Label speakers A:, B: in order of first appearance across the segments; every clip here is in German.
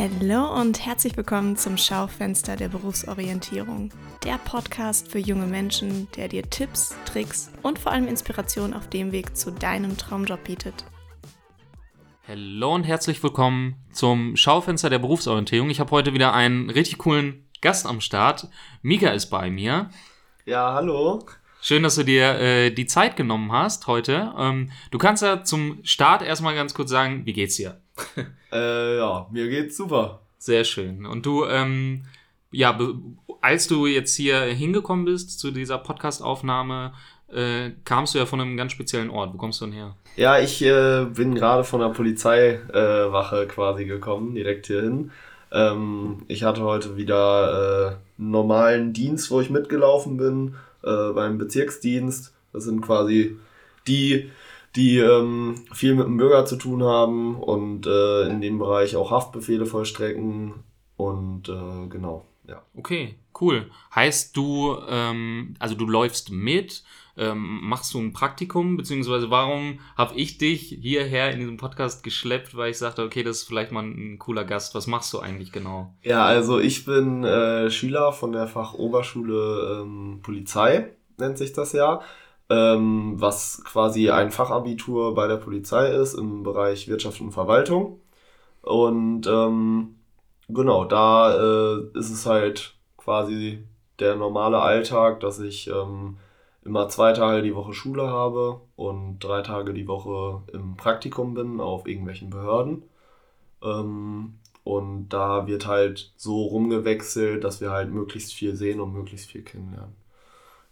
A: Hallo und herzlich willkommen zum Schaufenster der Berufsorientierung. Der Podcast für junge Menschen, der dir Tipps, Tricks und vor allem Inspiration auf dem Weg zu deinem Traumjob bietet.
B: Hallo und herzlich willkommen zum Schaufenster der Berufsorientierung. Ich habe heute wieder einen richtig coolen Gast am Start. Mika ist bei mir.
C: Ja, hallo.
B: Schön, dass du dir äh, die Zeit genommen hast heute. Ähm, du kannst ja zum Start erstmal ganz kurz sagen, wie geht's dir?
C: Äh, ja, mir geht's super.
B: Sehr schön. Und du, ähm, ja, als du jetzt hier hingekommen bist zu dieser Podcast-Aufnahme, äh, kamst du ja von einem ganz speziellen Ort. Wo kommst du denn her?
C: Ja, ich äh, bin gerade von der Polizeiwache quasi gekommen, direkt hierhin. Ähm, ich hatte heute wieder äh, einen normalen Dienst, wo ich mitgelaufen bin, äh, beim Bezirksdienst. Das sind quasi die, die ähm, viel mit dem Bürger zu tun haben und äh, in dem Bereich auch Haftbefehle vollstrecken. Und äh, genau, ja.
B: Okay, cool. Heißt du, ähm, also du läufst mit, ähm, machst du ein Praktikum, beziehungsweise warum habe ich dich hierher in diesem Podcast geschleppt, weil ich sagte, okay, das ist vielleicht mal ein cooler Gast. Was machst du eigentlich genau?
C: Ja, also ich bin äh, Schüler von der Fachoberschule ähm, Polizei, nennt sich das ja, ähm, was quasi ein Fachabitur bei der Polizei ist im Bereich Wirtschaft und Verwaltung. Und ähm, genau, da äh, ist es halt quasi der normale Alltag, dass ich ähm, immer zwei Tage die Woche Schule habe und drei Tage die Woche im Praktikum bin auf irgendwelchen Behörden. Ähm, und da wird halt so rumgewechselt, dass wir halt möglichst viel sehen und möglichst viel kennenlernen.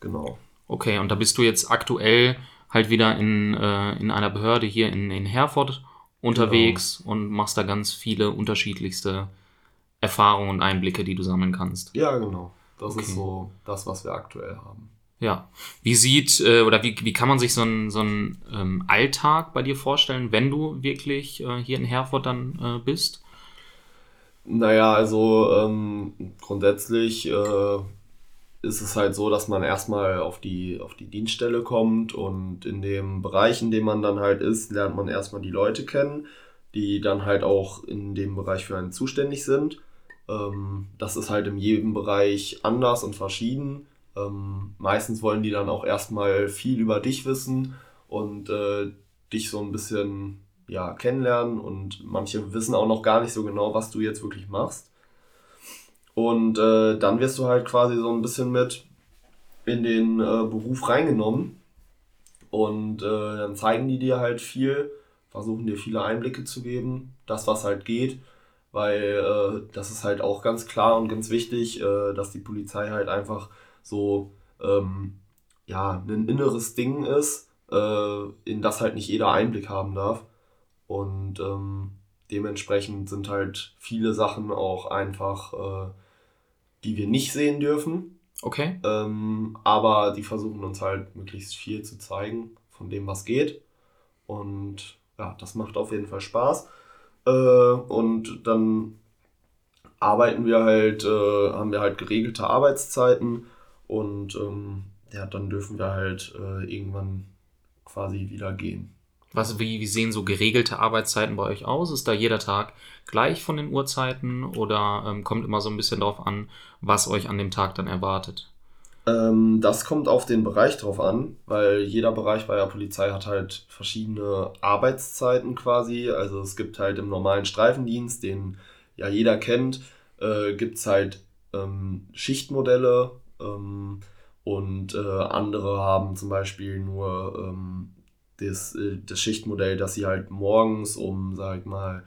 C: Genau.
B: Okay, und da bist du jetzt aktuell halt wieder in, äh, in einer Behörde hier in, in Herford unterwegs genau. und machst da ganz viele unterschiedlichste Erfahrungen und Einblicke, die du sammeln kannst.
C: Ja, genau. Das okay. ist so das, was wir aktuell haben.
B: Ja. Wie sieht äh, oder wie, wie kann man sich so einen so ähm, Alltag bei dir vorstellen, wenn du wirklich äh, hier in Herford dann äh, bist?
C: Naja, also ähm, grundsätzlich äh, ist es halt so, dass man erstmal auf die, auf die Dienststelle kommt und in dem Bereich, in dem man dann halt ist, lernt man erstmal die Leute kennen, die dann halt auch in dem Bereich für einen zuständig sind. Ähm, das ist halt in jedem Bereich anders und verschieden. Ähm, meistens wollen die dann auch erstmal viel über dich wissen und äh, dich so ein bisschen ja, kennenlernen und manche wissen auch noch gar nicht so genau, was du jetzt wirklich machst. Und äh, dann wirst du halt quasi so ein bisschen mit in den äh, Beruf reingenommen und äh, dann zeigen die dir halt viel, versuchen dir viele Einblicke zu geben, das was halt geht, weil äh, das ist halt auch ganz klar und ganz wichtig, äh, dass die Polizei halt einfach so ähm, ja, ein inneres Ding ist, äh, in das halt nicht jeder Einblick haben darf. Und ähm, dementsprechend sind halt viele Sachen auch einfach, die wir nicht sehen dürfen.
B: Okay.
C: Ähm, aber die versuchen uns halt möglichst viel zu zeigen von dem, was geht. Und ja, das macht auf jeden Fall Spaß. Äh, und dann arbeiten wir halt, äh, haben wir halt geregelte Arbeitszeiten und ähm, ja, dann dürfen wir halt äh, irgendwann quasi wieder gehen.
B: Was, wie, wie sehen so geregelte Arbeitszeiten bei euch aus? Ist da jeder Tag gleich von den Uhrzeiten oder ähm, kommt immer so ein bisschen darauf an, was euch an dem Tag dann erwartet?
C: Ähm, das kommt auf den Bereich drauf an, weil jeder Bereich bei der Polizei hat halt verschiedene Arbeitszeiten quasi. Also es gibt halt im normalen Streifendienst, den ja jeder kennt, äh, gibt es halt ähm, Schichtmodelle ähm, und äh, andere haben zum Beispiel nur ähm, das, äh, das Schichtmodell, dass sie halt morgens um, sag ich mal,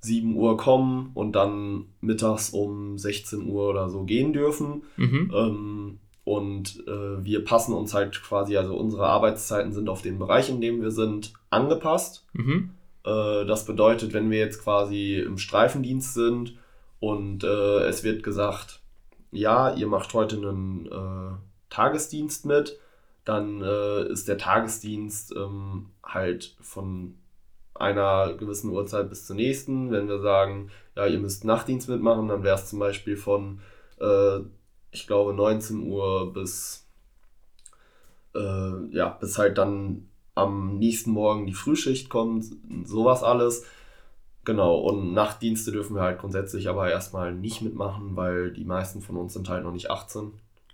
C: 7 Uhr kommen und dann mittags um 16 Uhr oder so gehen dürfen. Mhm. Ähm, und äh, wir passen uns halt quasi, also unsere Arbeitszeiten sind auf den Bereich, in dem wir sind, angepasst. Mhm. Äh, das bedeutet, wenn wir jetzt quasi im Streifendienst sind und äh, es wird gesagt, ja, ihr macht heute einen äh, Tagesdienst mit, dann äh, ist der Tagesdienst ähm, halt von einer gewissen Uhrzeit bis zur nächsten. Wenn wir sagen, ja, ihr müsst Nachtdienst mitmachen, dann wäre es zum Beispiel von, äh, ich glaube, 19 Uhr bis, äh, ja, bis halt dann am nächsten Morgen die Frühschicht kommt, sowas alles. Genau, und Nachtdienste dürfen wir halt grundsätzlich aber erstmal nicht mitmachen, weil die meisten von uns sind halt noch nicht 18.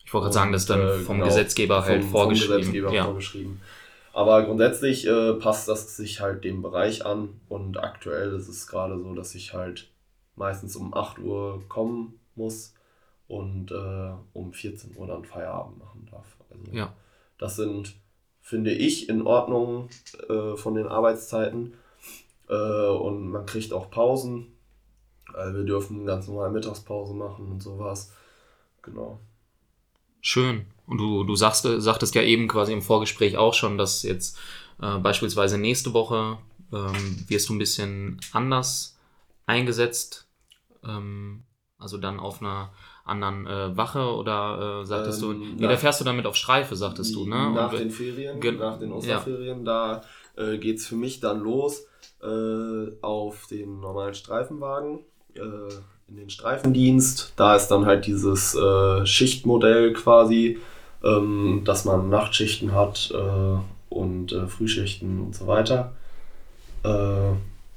B: Ich wollte gerade sagen, das ist dann äh, vom genau, Gesetzgeber halt vom, vorgeschrieben. Vom Gesetzgeber
C: ja. vorgeschrieben. Aber grundsätzlich äh, passt das sich halt dem Bereich an und aktuell ist es gerade so, dass ich halt meistens um 8 Uhr kommen muss und äh, um 14 Uhr dann Feierabend machen darf. Also ja. das sind, finde ich, in Ordnung äh, von den Arbeitszeiten. Äh, und man kriegt auch Pausen. Also wir dürfen ganz normal Mittagspause machen und sowas. Genau.
B: Schön. Und du, du sagst, sagtest ja eben quasi im Vorgespräch auch schon, dass jetzt äh, beispielsweise nächste Woche ähm, wirst du ein bisschen anders eingesetzt. Ähm, also dann auf einer anderen äh, Wache oder äh, sagtest ähm, du, nee, da fährst du damit auf Streife, sagtest du, ne?
C: Nach Und, den Ferien, nach den Osterferien, ja. da äh, geht es für mich dann los äh, auf den normalen Streifenwagen, äh, in den Streifendienst. Da ist dann halt dieses äh, Schichtmodell quasi, ähm, dass man Nachtschichten hat äh, und äh, Frühschichten und so weiter. Äh,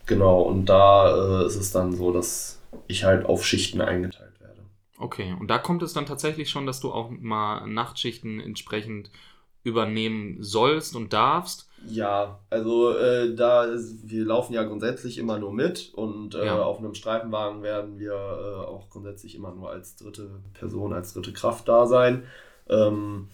C: genau, und da ist es dann so, dass ich halt auf Schichten eingeteilt werde.
B: Okay, und da kommt es dann tatsächlich schon, dass du auch mal Nachtschichten entsprechend übernehmen sollst und darfst.
C: Ja, also äh, da wir laufen ja grundsätzlich immer nur mit und äh, ja. auf einem Streifenwagen werden wir äh, auch grundsätzlich immer nur als dritte Person, als dritte Kraft da sein. Ähm,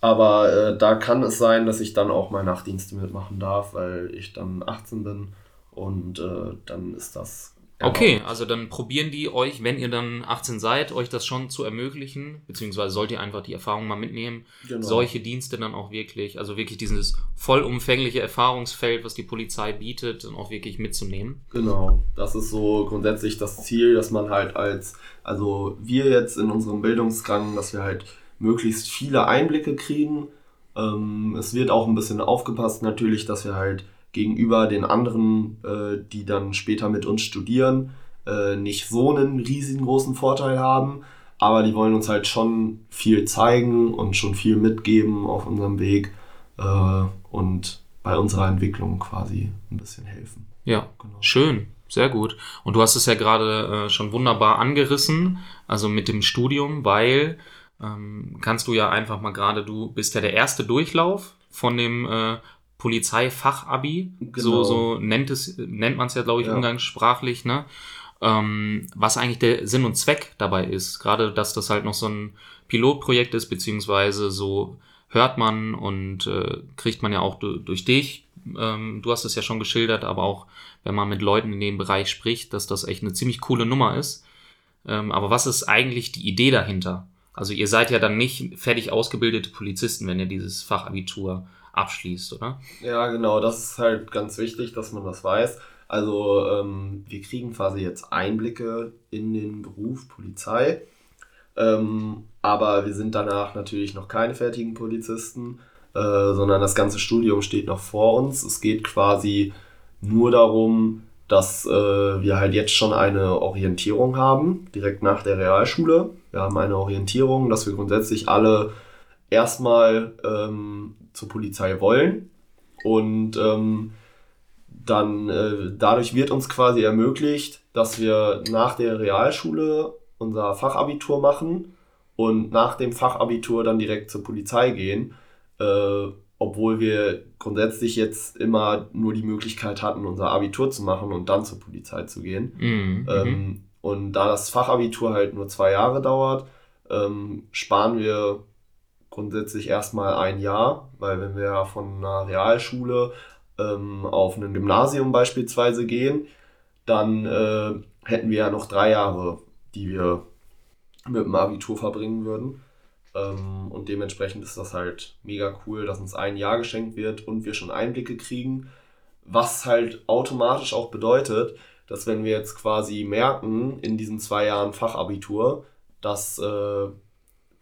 C: aber äh, da kann es sein, dass ich dann auch mal Nachtdienste mitmachen darf, weil ich dann 18 bin und äh, dann ist das
B: Okay, also dann probieren die euch, wenn ihr dann 18 seid, euch das schon zu ermöglichen, beziehungsweise sollt ihr einfach die Erfahrung mal mitnehmen, genau. solche Dienste dann auch wirklich, also wirklich dieses vollumfängliche Erfahrungsfeld, was die Polizei bietet, dann auch wirklich mitzunehmen.
C: Genau, das ist so grundsätzlich das Ziel, dass man halt als, also wir jetzt in unserem Bildungsgang, dass wir halt möglichst viele Einblicke kriegen. Ähm, es wird auch ein bisschen aufgepasst natürlich, dass wir halt gegenüber den anderen, äh, die dann später mit uns studieren, äh, nicht so einen riesengroßen Vorteil haben. Aber die wollen uns halt schon viel zeigen und schon viel mitgeben auf unserem Weg äh, und bei unserer Entwicklung quasi ein bisschen helfen.
B: Ja, genau. schön. Sehr gut. Und du hast es ja gerade äh, schon wunderbar angerissen, also mit dem Studium, weil ähm, kannst du ja einfach mal gerade, du bist ja der erste Durchlauf von dem äh, Polizeifachabi, genau. so, so nennt es, nennt man es ja, glaube ich, ja. umgangssprachlich, ne? Ähm, was eigentlich der Sinn und Zweck dabei ist. Gerade, dass das halt noch so ein Pilotprojekt ist, beziehungsweise so hört man und äh, kriegt man ja auch durch dich. Ähm, du hast es ja schon geschildert, aber auch wenn man mit Leuten in dem Bereich spricht, dass das echt eine ziemlich coole Nummer ist. Ähm, aber was ist eigentlich die Idee dahinter? Also ihr seid ja dann nicht fertig ausgebildete Polizisten, wenn ihr dieses Fachabitur abschließt, oder?
C: Ja, genau, das ist halt ganz wichtig, dass man das weiß. Also ähm, wir kriegen quasi jetzt Einblicke in den Beruf Polizei, ähm, aber wir sind danach natürlich noch keine fertigen Polizisten, äh, sondern das ganze Studium steht noch vor uns. Es geht quasi nur darum, dass äh, wir halt jetzt schon eine Orientierung haben, direkt nach der Realschule. Wir haben eine Orientierung, dass wir grundsätzlich alle erstmal ähm, zur Polizei wollen. Und ähm, dann äh, dadurch wird uns quasi ermöglicht, dass wir nach der Realschule unser Fachabitur machen und nach dem Fachabitur dann direkt zur Polizei gehen, äh, obwohl wir grundsätzlich jetzt immer nur die Möglichkeit hatten, unser Abitur zu machen und dann zur Polizei zu gehen. Mhm. Ähm, und da das Fachabitur halt nur zwei Jahre dauert, ähm, sparen wir grundsätzlich erstmal ein Jahr, weil wenn wir von einer Realschule ähm, auf ein Gymnasium beispielsweise gehen, dann äh, hätten wir ja noch drei Jahre, die wir mit dem Abitur verbringen würden. Ähm, und dementsprechend ist das halt mega cool, dass uns ein Jahr geschenkt wird und wir schon Einblicke kriegen, was halt automatisch auch bedeutet, dass wenn wir jetzt quasi merken in diesen zwei Jahren Fachabitur, dass äh,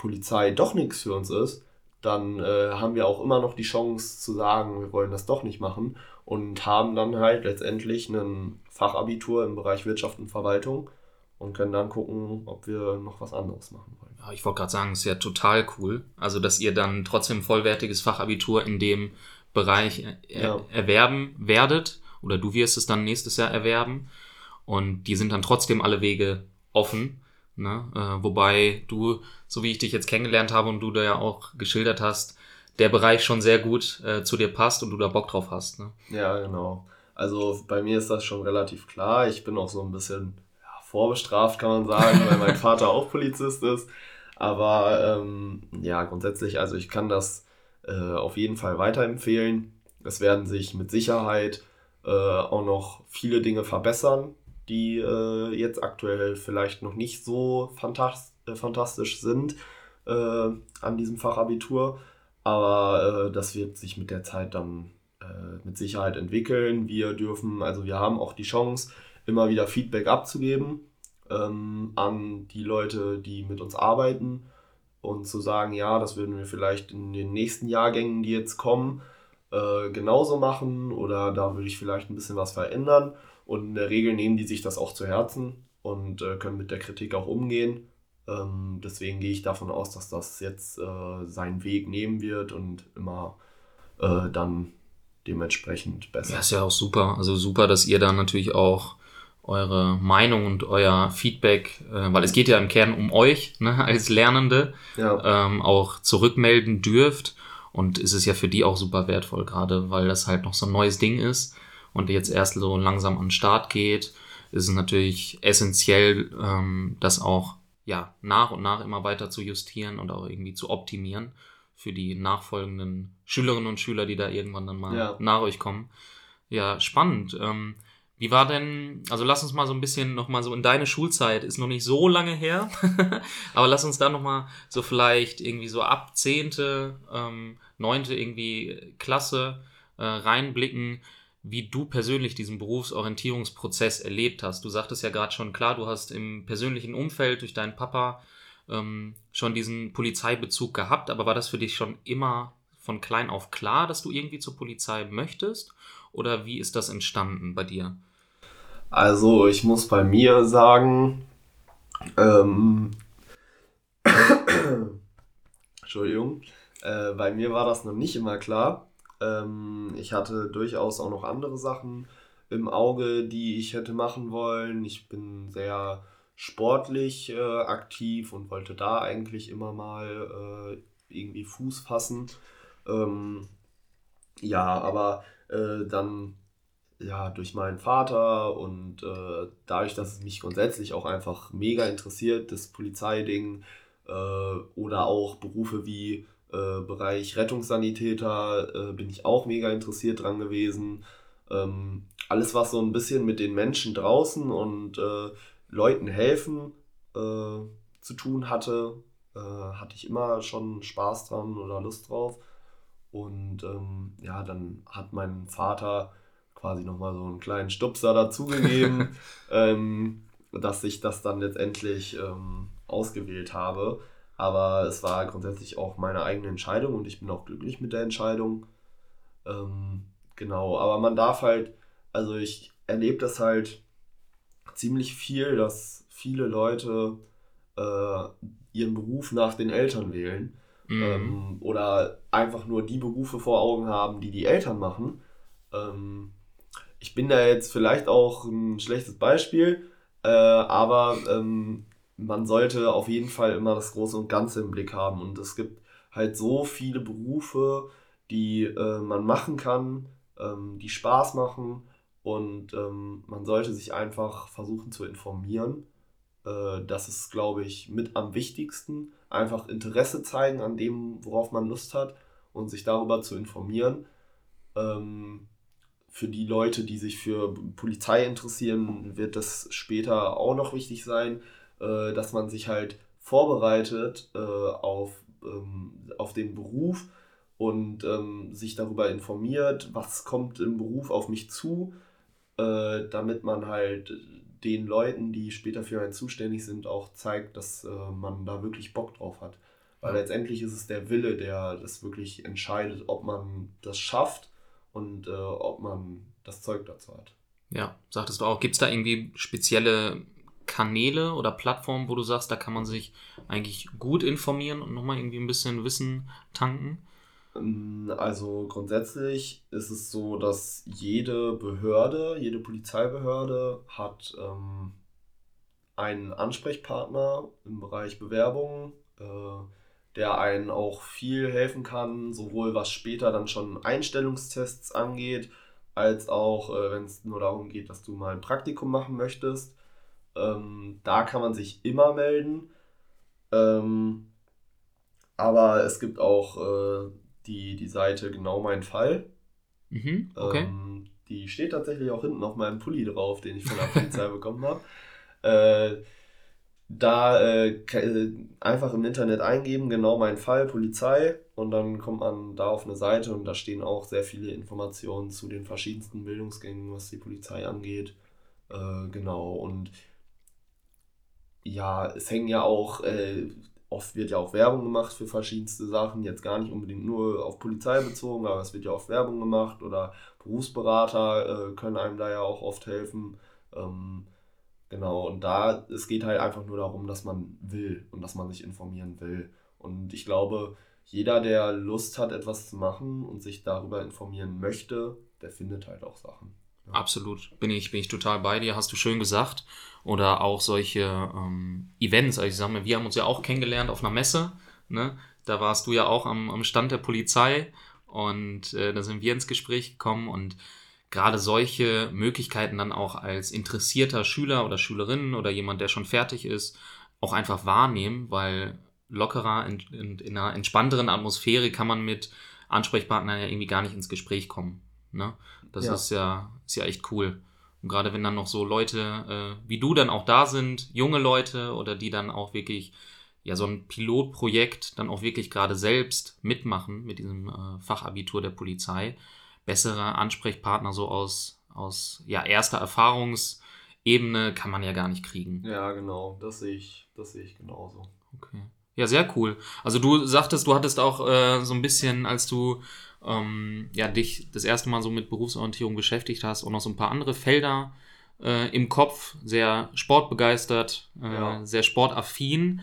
C: Polizei doch nichts für uns ist, dann äh, haben wir auch immer noch die Chance zu sagen, wir wollen das doch nicht machen und haben dann halt letztendlich ein Fachabitur im Bereich Wirtschaft und Verwaltung und können dann gucken, ob wir noch was anderes machen wollen.
B: Ja, ich wollte gerade sagen, es ist ja total cool. Also, dass ihr dann trotzdem vollwertiges Fachabitur in dem Bereich er ja. erwerben werdet oder du wirst es dann nächstes Jahr erwerben. und die sind dann trotzdem alle Wege offen. Ne? Äh, wobei du, so wie ich dich jetzt kennengelernt habe und du da ja auch geschildert hast, der Bereich schon sehr gut äh, zu dir passt und du da Bock drauf hast. Ne?
C: Ja, genau. Also bei mir ist das schon relativ klar. Ich bin auch so ein bisschen ja, vorbestraft, kann man sagen, weil mein Vater auch Polizist ist. Aber ähm, ja, grundsätzlich, also ich kann das äh, auf jeden Fall weiterempfehlen. Es werden sich mit Sicherheit äh, auch noch viele Dinge verbessern, die äh, jetzt aktuell vielleicht noch nicht so äh, fantastisch sind äh, an diesem Fachabitur. Aber äh, das wird sich mit der Zeit dann mit Sicherheit entwickeln. Wir dürfen, also wir haben auch die Chance, immer wieder Feedback abzugeben ähm, an die Leute, die mit uns arbeiten und zu sagen, ja, das würden wir vielleicht in den nächsten Jahrgängen, die jetzt kommen, äh, genauso machen oder da würde ich vielleicht ein bisschen was verändern. Und in der Regel nehmen die sich das auch zu Herzen und äh, können mit der Kritik auch umgehen. Ähm, deswegen gehe ich davon aus, dass das jetzt äh, seinen Weg nehmen wird und immer äh, dann dementsprechend besser.
B: Ja, ist ja auch super. Also super, dass ihr dann natürlich auch eure Meinung und euer Feedback, äh, weil es geht ja im Kern um euch ne, als Lernende, ja. ähm, auch zurückmelden dürft. Und es ist ja für die auch super wertvoll, gerade weil das halt noch so ein neues Ding ist und jetzt erst so langsam an den Start geht, ist es natürlich essentiell, ähm, das auch ja nach und nach immer weiter zu justieren und auch irgendwie zu optimieren für die nachfolgenden Schülerinnen und Schüler, die da irgendwann dann mal ja. nach euch kommen. Ja, spannend. Ähm, wie war denn, also lass uns mal so ein bisschen nochmal so in deine Schulzeit, ist noch nicht so lange her, aber lass uns da nochmal so vielleicht irgendwie so ab zehnte, ähm, neunte irgendwie Klasse äh, reinblicken, wie du persönlich diesen Berufsorientierungsprozess erlebt hast. Du sagtest ja gerade schon, klar, du hast im persönlichen Umfeld durch deinen Papa ähm, schon diesen Polizeibezug gehabt, aber war das für dich schon immer von klein auf klar, dass du irgendwie zur Polizei möchtest? Oder wie ist das entstanden bei dir?
C: Also ich muss bei mir sagen, ähm, Entschuldigung, äh, bei mir war das noch nicht immer klar. Ähm, ich hatte durchaus auch noch andere Sachen im Auge, die ich hätte machen wollen. Ich bin sehr sportlich äh, aktiv und wollte da eigentlich immer mal äh, irgendwie Fuß fassen. Ähm, ja, aber äh, dann ja, durch meinen Vater und äh, dadurch, dass es mich grundsätzlich auch einfach mega interessiert, das Polizeiding äh, oder auch Berufe wie äh, Bereich Rettungssanitäter, äh, bin ich auch mega interessiert dran gewesen. Ähm, alles, was so ein bisschen mit den Menschen draußen und äh, Leuten helfen äh, zu tun hatte, hatte ich immer schon Spaß dran oder Lust drauf. Und ähm, ja, dann hat mein Vater quasi nochmal so einen kleinen Stupser dazugegeben, ähm, dass ich das dann letztendlich ähm, ausgewählt habe. Aber es war grundsätzlich auch meine eigene Entscheidung und ich bin auch glücklich mit der Entscheidung. Ähm, genau, aber man darf halt, also ich erlebe das halt ziemlich viel, dass viele Leute äh, ihren Beruf nach den Eltern wählen. Mhm. Ähm, oder einfach nur die Berufe vor Augen haben, die die Eltern machen. Ähm, ich bin da jetzt vielleicht auch ein schlechtes Beispiel, äh, aber ähm, man sollte auf jeden Fall immer das Große und Ganze im Blick haben. Und es gibt halt so viele Berufe, die äh, man machen kann, ähm, die Spaß machen. Und ähm, man sollte sich einfach versuchen zu informieren. Äh, das ist, glaube ich, mit am wichtigsten. Einfach Interesse zeigen an dem, worauf man Lust hat und sich darüber zu informieren. Ähm, für die Leute, die sich für Polizei interessieren, wird das später auch noch wichtig sein, äh, dass man sich halt vorbereitet äh, auf, ähm, auf den Beruf und ähm, sich darüber informiert, was kommt im Beruf auf mich zu, äh, damit man halt den Leuten, die später für einen zuständig sind, auch zeigt, dass äh, man da wirklich Bock drauf hat. Weil letztendlich ist es der Wille, der das wirklich entscheidet, ob man das schafft und äh, ob man das Zeug dazu hat.
B: Ja, sagtest du auch, gibt es da irgendwie spezielle Kanäle oder Plattformen, wo du sagst, da kann man sich eigentlich gut informieren und nochmal irgendwie ein bisschen Wissen tanken?
C: Ähm, also grundsätzlich ist es so, dass jede Behörde, jede Polizeibehörde hat ähm, einen Ansprechpartner im Bereich Bewerbung, äh, der einen auch viel helfen kann, sowohl was später dann schon Einstellungstests angeht, als auch äh, wenn es nur darum geht, dass du mal ein Praktikum machen möchtest. Ähm, da kann man sich immer melden. Ähm, aber es gibt auch äh, die, die Seite Genau mein Fall.
B: Mhm, okay.
C: Ähm, die steht tatsächlich auch hinten auf meinem Pulli drauf, den ich von der Polizei bekommen habe. Äh, da äh, äh, einfach im Internet eingeben, genau mein Fall, Polizei, und dann kommt man da auf eine Seite und da stehen auch sehr viele Informationen zu den verschiedensten Bildungsgängen, was die Polizei angeht. Äh, genau, und ja, es hängen ja auch äh, oft wird ja auch Werbung gemacht für verschiedenste Sachen, jetzt gar nicht unbedingt nur auf Polizei bezogen, aber es wird ja oft Werbung gemacht oder Berufsberater äh, können einem da ja auch oft helfen. Ähm, genau, und da, es geht halt einfach nur darum, dass man will und dass man sich informieren will. Und ich glaube, jeder, der Lust hat, etwas zu machen und sich darüber informieren möchte, der findet halt auch Sachen.
B: Absolut, bin ich, bin ich total bei dir, hast du schön gesagt. Oder auch solche ähm, Events. Also ich sag mal, wir haben uns ja auch kennengelernt auf einer Messe. Ne? Da warst du ja auch am, am Stand der Polizei und äh, da sind wir ins Gespräch gekommen und gerade solche Möglichkeiten dann auch als interessierter Schüler oder Schülerin oder jemand, der schon fertig ist, auch einfach wahrnehmen, weil lockerer, in, in, in einer entspannteren Atmosphäre kann man mit Ansprechpartnern ja irgendwie gar nicht ins Gespräch kommen. Ne? Das ja. ist ja, ist ja echt cool. Und gerade wenn dann noch so Leute äh, wie du dann auch da sind, junge Leute oder die dann auch wirklich ja so ein Pilotprojekt dann auch wirklich gerade selbst mitmachen mit diesem äh, Fachabitur der Polizei, bessere Ansprechpartner so aus, aus ja, erster Erfahrungsebene kann man ja gar nicht kriegen.
C: Ja, genau, das sehe ich, das sehe ich genauso.
B: Okay. Ja, sehr cool. Also du sagtest, du hattest auch äh, so ein bisschen, als du ähm, ja, dich das erste Mal so mit Berufsorientierung beschäftigt hast und noch so ein paar andere Felder äh, im Kopf, sehr sportbegeistert, äh, ja. sehr sportaffin.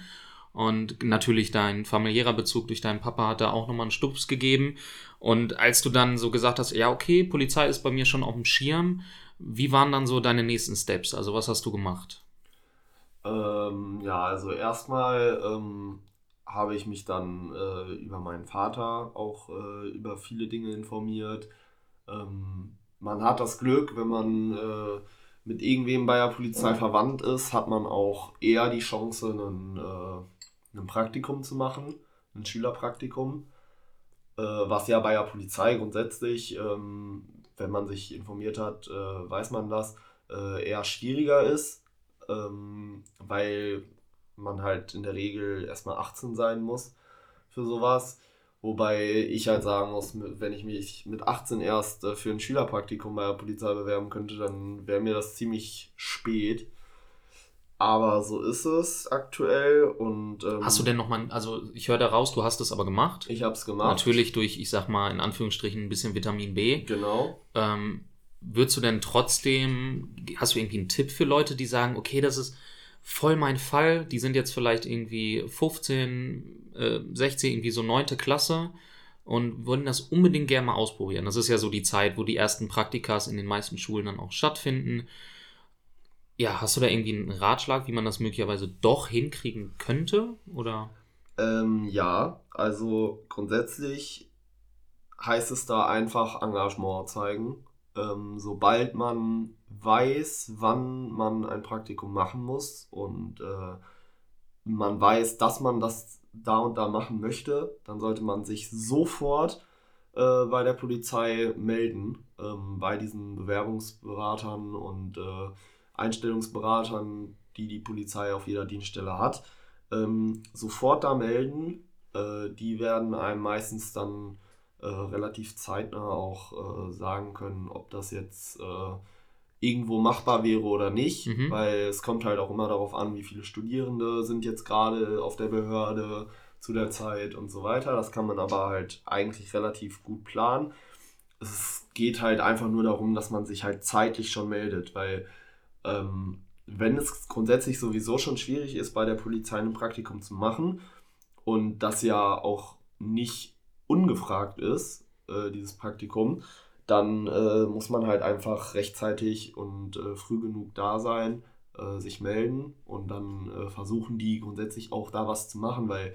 B: Und natürlich dein familiärer Bezug durch deinen Papa hat da auch nochmal einen Stups gegeben. Und als du dann so gesagt hast, ja, okay, Polizei ist bei mir schon auf dem Schirm, wie waren dann so deine nächsten Steps? Also was hast du gemacht?
C: Ähm, ja, also erstmal ähm, habe ich mich dann äh, über meinen Vater auch äh, über viele Dinge informiert. Ähm, man hat das Glück, wenn man äh, mit irgendwem bei der Polizei verwandt ist, hat man auch eher die Chance, einen, äh, ein Praktikum zu machen, ein Schülerpraktikum, äh, was ja bei der Polizei grundsätzlich, ähm, wenn man sich informiert hat, äh, weiß man das, eher schwieriger ist, ähm, weil man halt in der Regel erstmal 18 sein muss für sowas. Wobei ich halt sagen muss, wenn ich mich mit 18 erst äh, für ein Schülerpraktikum bei der Polizei bewerben könnte, dann wäre mir das ziemlich spät. Aber so ist es aktuell und.
B: Ähm, hast du denn nochmal, also ich höre da raus, du hast es aber gemacht.
C: Ich habe es gemacht.
B: Natürlich durch, ich sag mal, in Anführungsstrichen ein bisschen Vitamin B.
C: Genau.
B: Ähm, würdest du denn trotzdem, hast du irgendwie einen Tipp für Leute, die sagen, okay, das ist voll mein Fall. Die sind jetzt vielleicht irgendwie 15, äh, 16, irgendwie so neunte Klasse und wollen das unbedingt gerne mal ausprobieren. Das ist ja so die Zeit, wo die ersten Praktikas in den meisten Schulen dann auch stattfinden. Ja, hast du da irgendwie einen Ratschlag, wie man das möglicherweise doch hinkriegen könnte? Oder?
C: Ähm, ja, also grundsätzlich heißt es da einfach Engagement zeigen. Ähm, sobald man weiß, wann man ein Praktikum machen muss und äh, man weiß, dass man das da und da machen möchte, dann sollte man sich sofort äh, bei der Polizei melden, ähm, bei diesen Bewerbungsberatern und äh, Einstellungsberatern, die die Polizei auf jeder Dienststelle hat. Ähm, sofort da melden. Äh, die werden einem meistens dann äh, relativ zeitnah auch äh, sagen können, ob das jetzt irgendwo machbar wäre oder nicht, mhm. weil es kommt halt auch immer darauf an, wie viele Studierende sind jetzt gerade auf der Behörde zu der Zeit und so weiter. Das kann man aber halt eigentlich relativ gut planen. Es geht halt einfach nur darum, dass man sich halt zeitlich schon meldet, weil ähm, wenn es grundsätzlich sowieso schon schwierig ist, bei der Polizei ein Praktikum zu machen und das ja auch nicht ungefragt ist, äh, dieses Praktikum, dann äh, muss man halt einfach rechtzeitig und äh, früh genug da sein, äh, sich melden und dann äh, versuchen die grundsätzlich auch da was zu machen, weil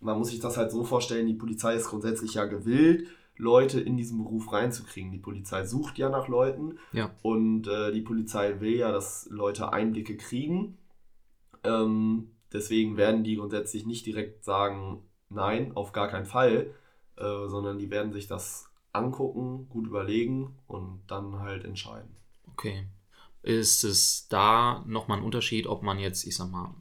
C: man muss sich das halt so vorstellen, die Polizei ist grundsätzlich ja gewillt, Leute in diesen Beruf reinzukriegen. Die Polizei sucht ja nach Leuten
B: Ja.
C: und äh, die Polizei will ja, dass Leute Einblicke kriegen. Ähm, deswegen werden die grundsätzlich nicht direkt sagen, nein, auf gar keinen Fall, äh, sondern die werden sich das angucken, gut überlegen und dann halt entscheiden.
B: Okay. Ist es da nochmal ein Unterschied, ob man jetzt, ich sag mal,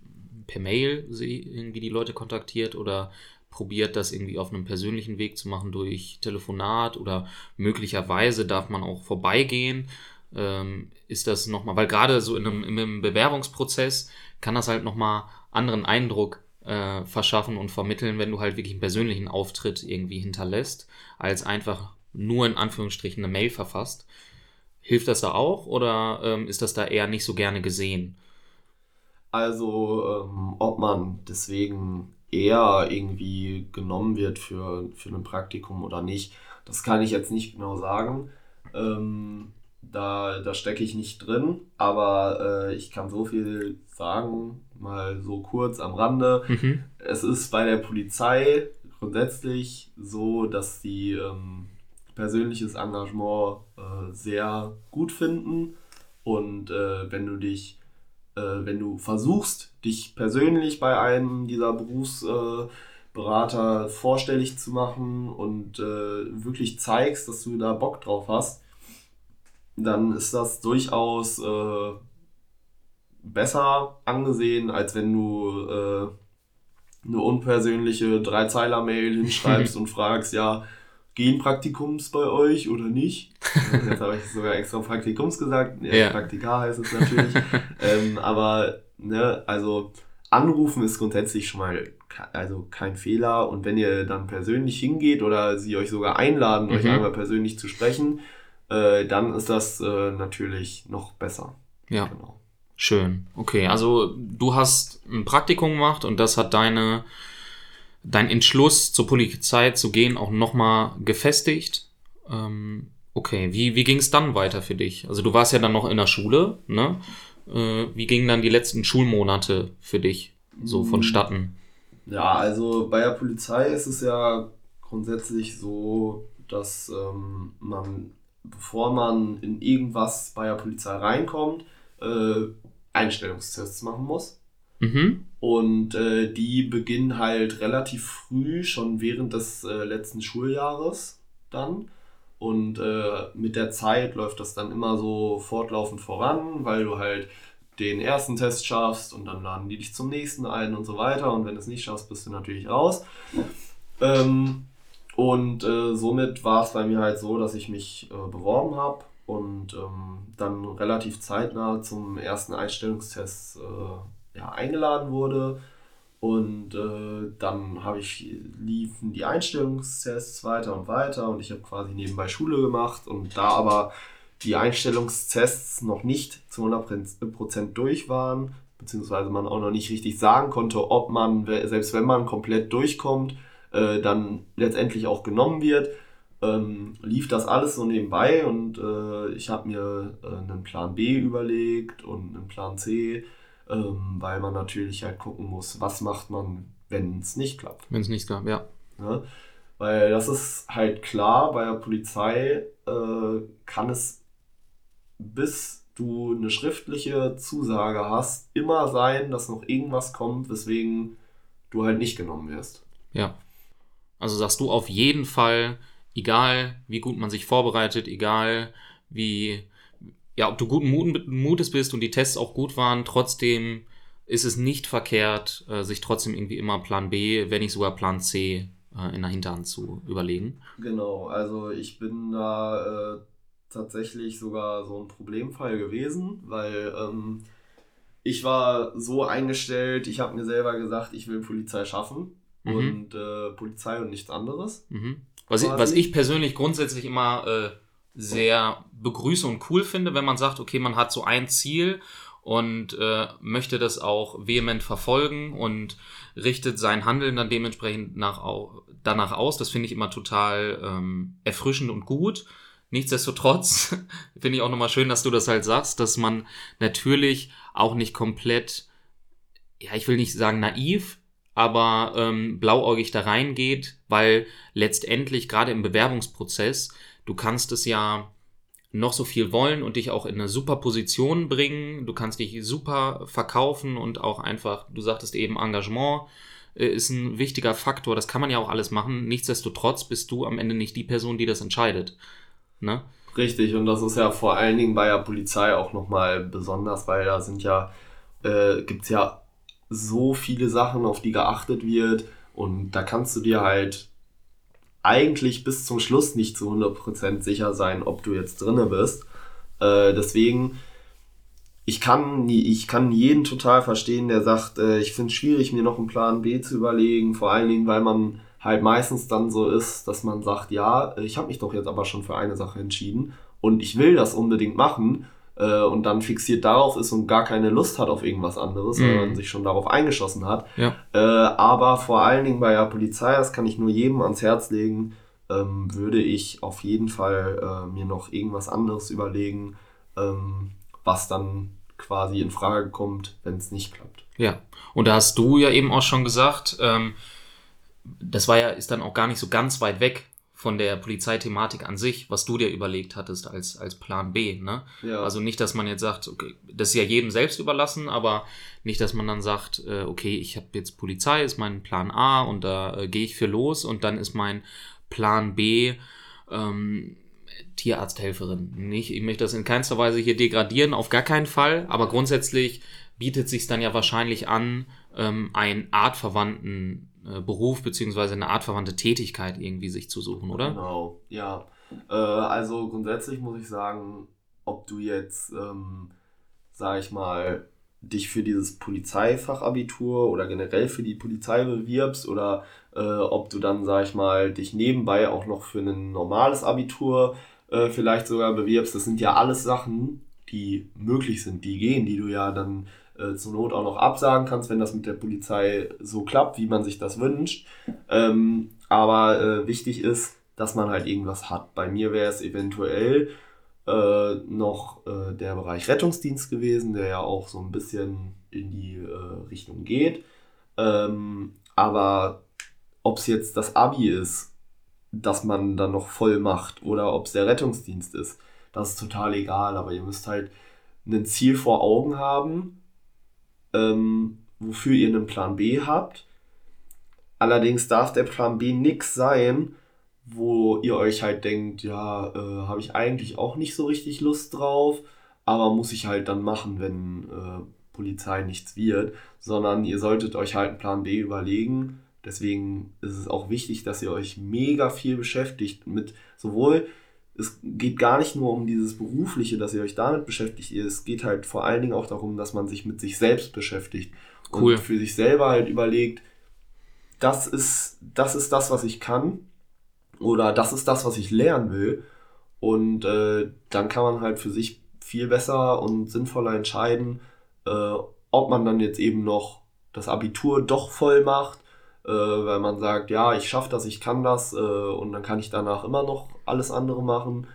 B: per Mail irgendwie die Leute kontaktiert oder probiert, das irgendwie auf einem persönlichen Weg zu machen durch Telefonat oder möglicherweise darf man auch vorbeigehen? Ähm, ist das nochmal, weil gerade so in einem, in einem Bewerbungsprozess kann das halt nochmal anderen Eindruck äh, verschaffen und vermitteln, wenn du halt wirklich einen persönlichen Auftritt irgendwie hinterlässt, als einfach nur in Anführungsstrichen eine Mail verfasst. Hilft das da auch oder ähm, ist das da eher nicht so gerne gesehen?
C: Also, ähm, ob man deswegen eher irgendwie genommen wird für, für ein Praktikum oder nicht, das kann ich jetzt nicht genau sagen. Ähm, da da stecke ich nicht drin, aber äh, ich kann so viel sagen, mal so kurz am Rande.
B: Mhm.
C: Es ist bei der Polizei grundsätzlich so, dass die ähm, persönliches Engagement äh, sehr gut finden. Und äh, wenn du dich, äh, wenn du versuchst, dich persönlich bei einem dieser Berufsberater Berater vorstellig zu machen und äh, wirklich zeigst, dass du da Bock drauf hast, dann ist das durchaus äh, besser angesehen, als wenn du äh, eine unpersönliche Dreizeiler-Mail hinschreibst und fragst, ja, gehen Praktikums bei euch oder nicht? Jetzt habe ich sogar extra Praktikums gesagt. Ja,
B: Ja.
C: Praktika heißt es natürlich. ähm, aber, ne, also anrufen ist grundsätzlich schon mal also kein Fehler. Und wenn ihr dann persönlich hingeht oder sie euch sogar einladen, euch
B: Mhm.
C: einmal persönlich zu sprechen, äh, dann ist das äh, natürlich noch besser.
B: Ja.
C: Genau.
B: Schön. Okay, also du hast ein Praktikum gemacht und das hat deine, dein Entschluss zur Polizei zu gehen auch nochmal gefestigt. Ähm, okay, wie, wie ging es dann weiter für dich? Also du warst ja dann noch in der Schule, ne? Äh, wie gingen dann die letzten Schulmonate für dich so vonstatten?
C: Ja, also bei der Polizei ist es ja grundsätzlich so, dass ähm, man, bevor man in irgendwas bei der Polizei reinkommt, äh, Einstellungstests machen muss.
B: Mhm.
C: Und äh, die beginnen halt relativ früh, schon während des äh, letzten Schuljahres dann. Und äh, mit der Zeit läuft das dann immer so fortlaufend voran, weil du halt den ersten Test schaffst und dann laden die dich zum nächsten ein und so weiter. Und wenn du es nicht schaffst, bist du natürlich raus. Ähm, und äh, somit war es bei mir halt so, dass ich mich äh, beworben habe und ähm, dann relativ zeitnah zum ersten Einstellungstest äh, ja, eingeladen wurde. Und äh, dann habe ich, liefen die Einstellungstests weiter und weiter und ich habe quasi nebenbei Schule gemacht und da aber die Einstellungstests noch nicht zu 100% durch waren, beziehungsweise man auch noch nicht richtig sagen konnte, ob man, selbst wenn man komplett durchkommt, äh, dann letztendlich auch genommen wird, ähm, lief das alles so nebenbei und äh, ich habe mir äh, einen Plan B überlegt und einen Plan C, ähm, weil man natürlich halt gucken muss, was macht man, wenn es nicht klappt.
B: Wenn es nicht gab, ja.
C: Ne? Weil das ist halt klar, bei der Polizei äh, kann es, bis du eine schriftliche Zusage hast, immer sein, dass noch irgendwas kommt, weswegen du halt nicht genommen wirst.
B: Ja. Also sagst du auf jeden Fall, egal wie gut man sich vorbereitet, egal wie, ja, ob du guten Mut- Mutes bist und die Tests auch gut waren, trotzdem ist es nicht verkehrt, äh, sich trotzdem irgendwie immer Plan B, wenn nicht sogar Plan C äh, in der Hinterhand zu überlegen.
C: Genau, also ich bin da äh, tatsächlich sogar so ein Problemfall gewesen, weil ähm, ich war so eingestellt, ich habe mir selber gesagt, ich will Polizei schaffen
B: Mhm.
C: und äh, Polizei und nichts anderes.
B: Mhm. Was, ich, was ich persönlich grundsätzlich immer äh, sehr begrüße und cool finde, wenn man sagt, okay, man hat so ein Ziel und äh, möchte das auch vehement verfolgen und richtet sein Handeln dann dementsprechend nach, danach aus. Das finde ich immer total ähm, erfrischend und gut. Nichtsdestotrotz finde ich auch nochmal schön, dass du das halt sagst, dass man natürlich auch nicht komplett, ja, ich will nicht sagen naiv, aber ähm, blauäugig da reingeht, weil letztendlich gerade im Bewerbungsprozess, du kannst es ja noch so viel wollen und dich auch in eine super Position bringen. Du kannst dich super verkaufen und auch einfach, du sagtest eben, Engagement äh, ist ein wichtiger Faktor. Das kann man ja auch alles machen. Nichtsdestotrotz bist du am Ende nicht die Person, die das entscheidet. Ne?
C: Richtig, und das ist ja vor allen Dingen bei der Polizei auch nochmal besonders, weil da sind ja, äh, gibt es ja so viele Sachen, auf die geachtet wird. Und da kannst du dir halt eigentlich bis zum Schluss nicht zu 100% sicher sein, ob du jetzt drinne bist. Äh, deswegen, ich kann, ich kann jeden total verstehen, der sagt, äh, ich finde es schwierig, mir noch einen Plan B zu überlegen. Vor allen Dingen, weil man halt meistens dann so ist, dass man sagt, ja, ich habe mich doch jetzt aber schon für eine Sache entschieden und ich will das unbedingt machen äh, und dann fixiert darauf ist und gar keine Lust hat auf irgendwas anderes, mhm. weil man sich schon darauf eingeschossen hat.
B: Ja.
C: Äh, aber vor allen Dingen bei der Polizei, das kann ich nur jedem ans Herz legen, ähm, würde ich auf jeden Fall äh, mir noch irgendwas anderes überlegen, ähm, was dann quasi in Frage kommt, wenn es nicht klappt.
B: Ja, und da hast du ja eben auch schon gesagt, ähm, das war ja, ist dann auch gar nicht so ganz weit weg von der Polizeithematik an sich, was du dir überlegt hattest als, als Plan B. Ne? Ja. Also nicht, dass man jetzt sagt, okay, das ist ja jedem selbst überlassen, aber nicht, dass man dann sagt, äh, okay, ich habe jetzt Polizei, ist mein Plan A und da äh, gehe ich für los und dann ist mein Plan B ähm, Tierarzthelferin. Nicht, ich möchte das in keinster Weise hier degradieren, auf gar keinen Fall, aber grundsätzlich bietet sich dann ja wahrscheinlich an, ähm, einen artverwandten Beruf beziehungsweise eine artverwandte Tätigkeit irgendwie sich zu suchen, oder?
C: Genau, ja. Äh, also grundsätzlich muss ich sagen, ob du jetzt, ähm, sag ich mal, dich für dieses Polizeifachabitur oder generell für die Polizei bewirbst oder äh, ob du dann, sag ich mal, dich nebenbei auch noch für ein normales Abitur äh, vielleicht sogar bewirbst. Das sind ja alles Sachen, die möglich sind, die gehen, die du ja dann äh, zur Not auch noch absagen kannst, wenn das mit der Polizei so klappt, wie man sich das wünscht. Ähm, aber äh, wichtig ist, dass man halt irgendwas hat. Bei mir wäre es eventuell äh, noch äh, der Bereich Rettungsdienst gewesen, der ja auch so ein bisschen in die äh, Richtung geht. Ähm, aber ob es jetzt das Abi ist, das man dann noch voll macht oder ob es der Rettungsdienst ist, das ist total egal. Aber ihr müsst halt ein Ziel vor Augen haben ähm, wofür ihr einen Plan B habt. Allerdings darf der Plan B nichts sein, wo ihr euch halt denkt, ja, äh, habe ich eigentlich auch nicht so richtig Lust drauf, aber muss ich halt dann machen, wenn äh, Polizei nichts wird, sondern ihr solltet euch halt einen Plan B überlegen. Deswegen ist es auch wichtig, dass ihr euch mega viel beschäftigt mit sowohl es geht gar nicht nur um dieses Berufliche, dass ihr euch damit beschäftigt. Es geht halt vor allen Dingen auch darum, dass man sich mit sich selbst beschäftigt. Cool. Und für sich selber halt überlegt, das ist, das ist das, was ich kann. Oder das ist das, was ich lernen will. Und äh, dann kann man halt für sich viel besser und sinnvoller entscheiden, äh, ob man dann jetzt eben noch das Abitur doch voll macht äh, weil man sagt, ja, ich schaffe das, ich kann das äh, und dann kann ich danach immer noch alles andere machen.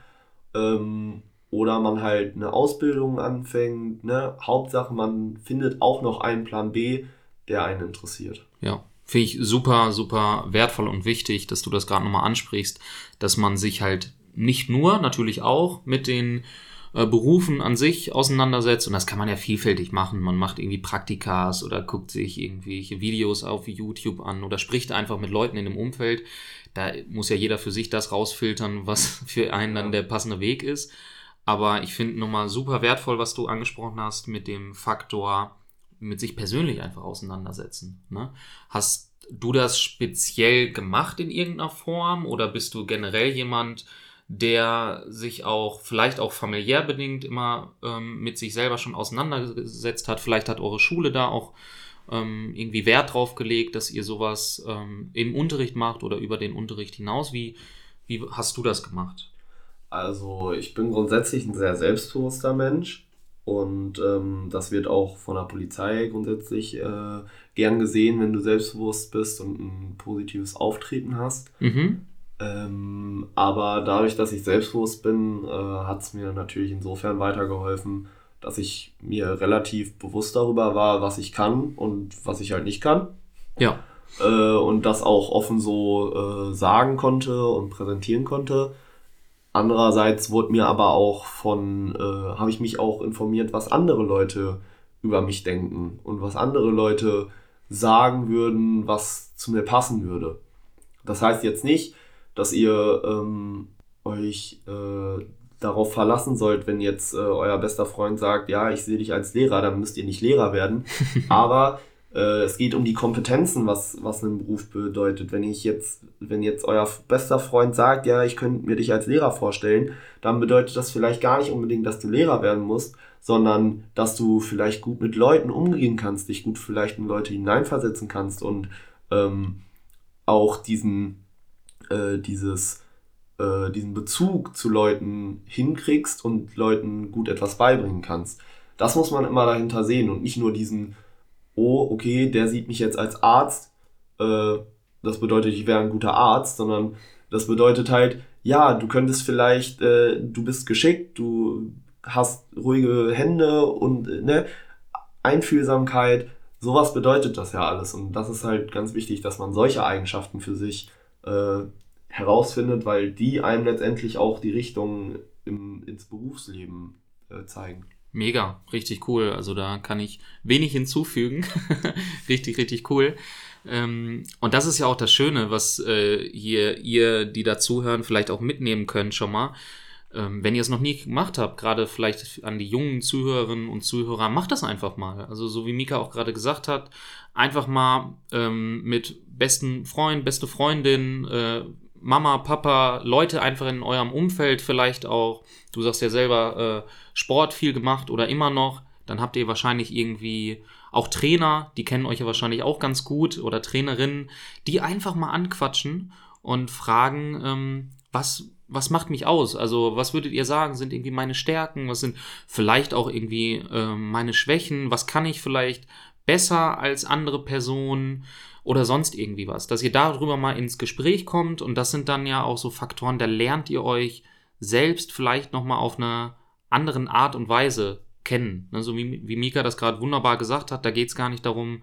C: Ähm, oder man halt eine Ausbildung anfängt. Ne? Hauptsache, man findet auch noch einen Plan B, der einen interessiert.
B: Ja, finde ich super, super wertvoll und wichtig, dass du das gerade nochmal ansprichst, dass man sich halt nicht nur, natürlich auch mit den äh, Berufen an sich auseinandersetzt. Und das kann man ja vielfältig machen. Man macht irgendwie Praktikas oder guckt sich irgendwelche Videos auf YouTube an oder spricht einfach mit Leuten in dem Umfeld. Da muss ja jeder für sich das rausfiltern, was für einen dann der passende Weg ist. Aber ich finde nochmal super wertvoll, was du angesprochen hast mit dem Faktor, mit sich persönlich einfach auseinandersetzen. Ne? Hast du das speziell gemacht in irgendeiner Form oder bist du generell jemand, der sich auch vielleicht auch familiär bedingt immer ähm, mit sich selber schon auseinandergesetzt hat. Vielleicht hat eure Schule da auch ähm, irgendwie Wert drauf gelegt, dass ihr sowas ähm, im Unterricht macht oder über den Unterricht hinaus. Wie, wie hast du das gemacht?
C: Also ich bin grundsätzlich ein sehr selbstbewusster Mensch Und ähm, das wird auch von der Polizei grundsätzlich äh, gern gesehen, wenn du selbstbewusst bist und ein positives Auftreten hast. Mhm. Ähm, aber dadurch, dass ich selbstbewusst bin, äh, hat es mir natürlich insofern weitergeholfen, dass ich mir relativ bewusst darüber war, was ich kann und was ich halt nicht kann. Ja. Äh, und das auch offen so äh, sagen konnte und präsentieren konnte. Andererseits wurde mir aber auch von, äh, habe ich mich auch informiert, was andere Leute über mich denken und was andere Leute sagen würden, was zu mir passen würde. Das heißt jetzt nicht, dass ihr ähm, euch äh, darauf verlassen sollt, wenn jetzt äh, euer bester Freund sagt, ja, ich sehe dich als Lehrer, dann müsst ihr nicht Lehrer werden. Aber äh, es geht um die Kompetenzen, was, was ein Beruf bedeutet. Wenn ich jetzt, wenn jetzt euer bester Freund sagt, ja, ich könnte mir dich als Lehrer vorstellen, dann bedeutet das vielleicht gar nicht unbedingt, dass du Lehrer werden musst, sondern dass du vielleicht gut mit Leuten umgehen kannst, dich gut vielleicht in Leute hineinversetzen kannst und ähm, auch diesen, äh, dieses äh, diesen Bezug zu Leuten hinkriegst und Leuten gut etwas beibringen kannst. Das muss man immer dahinter sehen und nicht nur diesen, oh, okay, der sieht mich jetzt als Arzt, äh, das bedeutet, ich wäre ein guter Arzt, sondern das bedeutet halt, ja, du könntest vielleicht, äh, du bist geschickt, du hast ruhige Hände und äh, ne, Einfühlsamkeit, sowas bedeutet das ja alles. Und das ist halt ganz wichtig, dass man solche Eigenschaften für sich äh, herausfindet, weil die einem letztendlich auch die Richtung im, ins Berufsleben äh, zeigen.
B: Mega, richtig cool. Also da kann ich wenig hinzufügen. richtig, richtig cool. Ähm, und das ist ja auch das Schöne, was äh, hier ihr, die dazuhören, vielleicht auch mitnehmen könnt schon mal. Ähm, wenn ihr es noch nie gemacht habt, gerade vielleicht an die jungen Zuhörerinnen und Zuhörer, macht das einfach mal. Also so wie Mika auch gerade gesagt hat, einfach mal ähm, mit besten Freund, beste Freundin, äh, Mama, Papa, Leute einfach in eurem Umfeld vielleicht auch, du sagst ja selber, äh, Sport viel gemacht oder immer noch, dann habt ihr wahrscheinlich irgendwie auch Trainer, die kennen euch ja wahrscheinlich auch ganz gut oder Trainerinnen, die einfach mal anquatschen und fragen, ähm, was, was macht mich aus? Also, was würdet ihr sagen, sind irgendwie meine Stärken? Was sind vielleicht auch irgendwie äh, meine Schwächen? Was kann ich vielleicht besser als andere Personen? oder sonst irgendwie was. Dass ihr darüber mal ins Gespräch kommt und das sind dann ja auch so Faktoren, da lernt ihr euch selbst vielleicht nochmal auf einer anderen Art und Weise kennen. Ne, so wie, wie Mika das gerade wunderbar gesagt hat, da geht es gar nicht darum,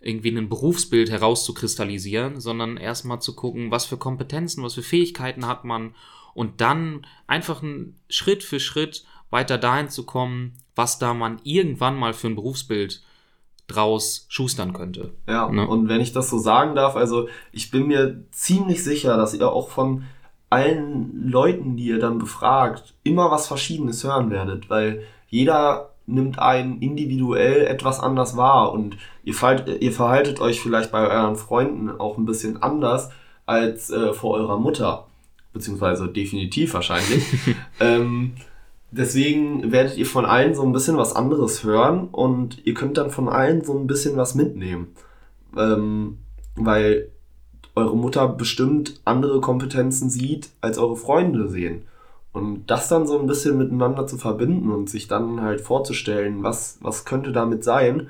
B: irgendwie ein Berufsbild herauszukristallisieren, sondern erstmal zu gucken, was für Kompetenzen, was für Fähigkeiten hat man und dann einfach Schritt für Schritt weiter dahin zu kommen, was da man irgendwann mal für ein Berufsbild draus schustern könnte.
C: Ja, ne? und wenn ich das so sagen darf, also ich bin mir ziemlich sicher, dass ihr auch von allen Leuten, die ihr dann befragt, immer was Verschiedenes hören werdet, weil jeder nimmt einen individuell etwas anders wahr und ihr, verhaltet, ihr verhaltet euch vielleicht bei euren Freunden auch ein bisschen anders als äh, vor eurer Mutter, beziehungsweise definitiv wahrscheinlich. ähm, Deswegen werdet ihr von allen so ein bisschen was anderes hören und ihr könnt dann von allen so ein bisschen was mitnehmen. Ähm, weil eure Mutter bestimmt andere Kompetenzen sieht, als eure Freunde sehen. Und das dann so ein bisschen miteinander zu verbinden und sich dann halt vorzustellen, was, was könnte damit sein.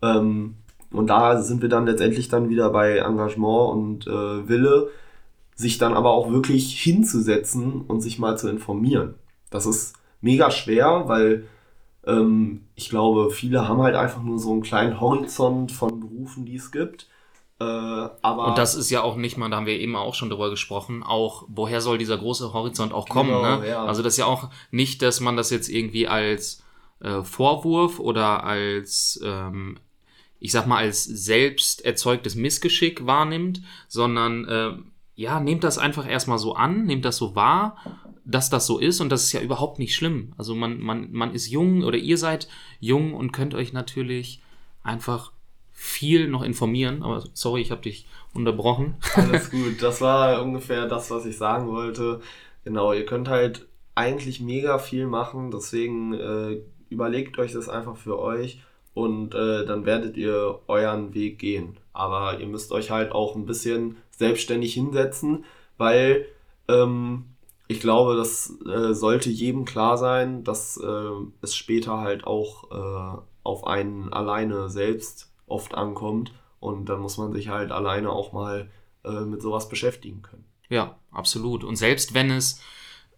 C: Ähm, und da sind wir dann letztendlich dann wieder bei Engagement und äh, Wille, sich dann aber auch wirklich hinzusetzen und sich mal zu informieren. Das ist mega schwer, weil ähm, ich glaube, viele haben halt einfach nur so einen kleinen Horizont von Berufen, die es gibt. Äh, aber
B: und das ist ja auch nicht mal, da haben wir eben auch schon drüber gesprochen, auch woher soll dieser große Horizont auch kommen. Genau, ne? ja. Also das ist ja auch nicht, dass man das jetzt irgendwie als äh, Vorwurf oder als ähm, ich sag mal, als selbst erzeugtes Missgeschick wahrnimmt, sondern äh, ja, nehmt das einfach erstmal so an, nehmt das so wahr dass das so ist und das ist ja überhaupt nicht schlimm. Also man, man, man ist jung oder ihr seid jung und könnt euch natürlich einfach viel noch informieren. Aber sorry, ich habe dich unterbrochen.
C: Alles gut, das war ungefähr das, was ich sagen wollte. Genau, ihr könnt halt eigentlich mega viel machen, deswegen äh, überlegt euch das einfach für euch und äh, dann werdet ihr euren Weg gehen. Aber ihr müsst euch halt auch ein bisschen selbstständig hinsetzen, weil ähm, ich glaube, das äh, sollte jedem klar sein, dass äh, es später halt auch äh, auf einen alleine selbst oft ankommt. Und dann muss man sich halt alleine auch mal äh, mit sowas beschäftigen können.
B: Ja, absolut. Und selbst wenn es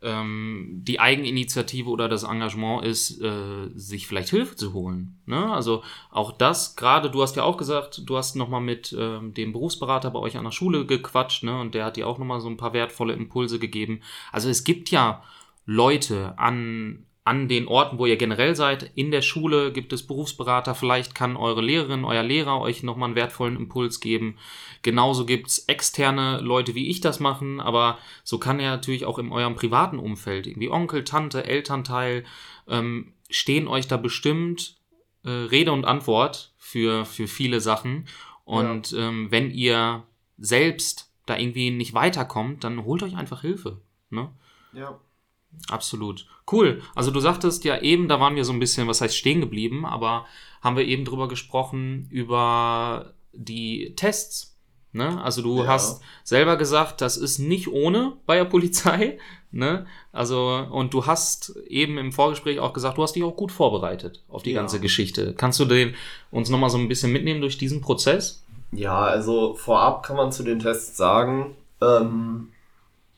B: ähm, die Eigeninitiative oder das Engagement ist, äh, sich vielleicht Hilfe zu holen. Ne? Also auch das, gerade du hast ja auch gesagt, du hast nochmal mit ähm, dem Berufsberater bei euch an der Schule gequatscht ne? und der hat dir auch nochmal so ein paar wertvolle Impulse gegeben. Also es gibt ja Leute an, an den Orten, wo ihr generell seid, in der Schule gibt es Berufsberater, vielleicht kann eure Lehrerin, euer Lehrer euch nochmal einen wertvollen Impuls geben. Genauso gibt es externe Leute, wie ich das machen, aber so kann ja natürlich auch in eurem privaten Umfeld, irgendwie Onkel, Tante, Elternteil, ähm, stehen euch da bestimmt äh, Rede und Antwort für, für viele Sachen. Und ja. ähm, wenn ihr selbst da irgendwie nicht weiterkommt, dann holt euch einfach Hilfe. Ne?
C: Ja.
B: Absolut. Cool. Also du sagtest ja eben, da waren wir so ein bisschen, was heißt stehen geblieben, aber haben wir eben drüber gesprochen, über die Tests. Ne? Also du ja. hast selber gesagt, das ist nicht ohne bei der Polizei. Ne? Also, und du hast eben im Vorgespräch auch gesagt, du hast dich auch gut vorbereitet auf die ja. ganze Geschichte. Kannst du den uns nochmal so ein bisschen mitnehmen durch diesen Prozess?
C: Ja, also vorab kann man zu den Tests sagen, ähm,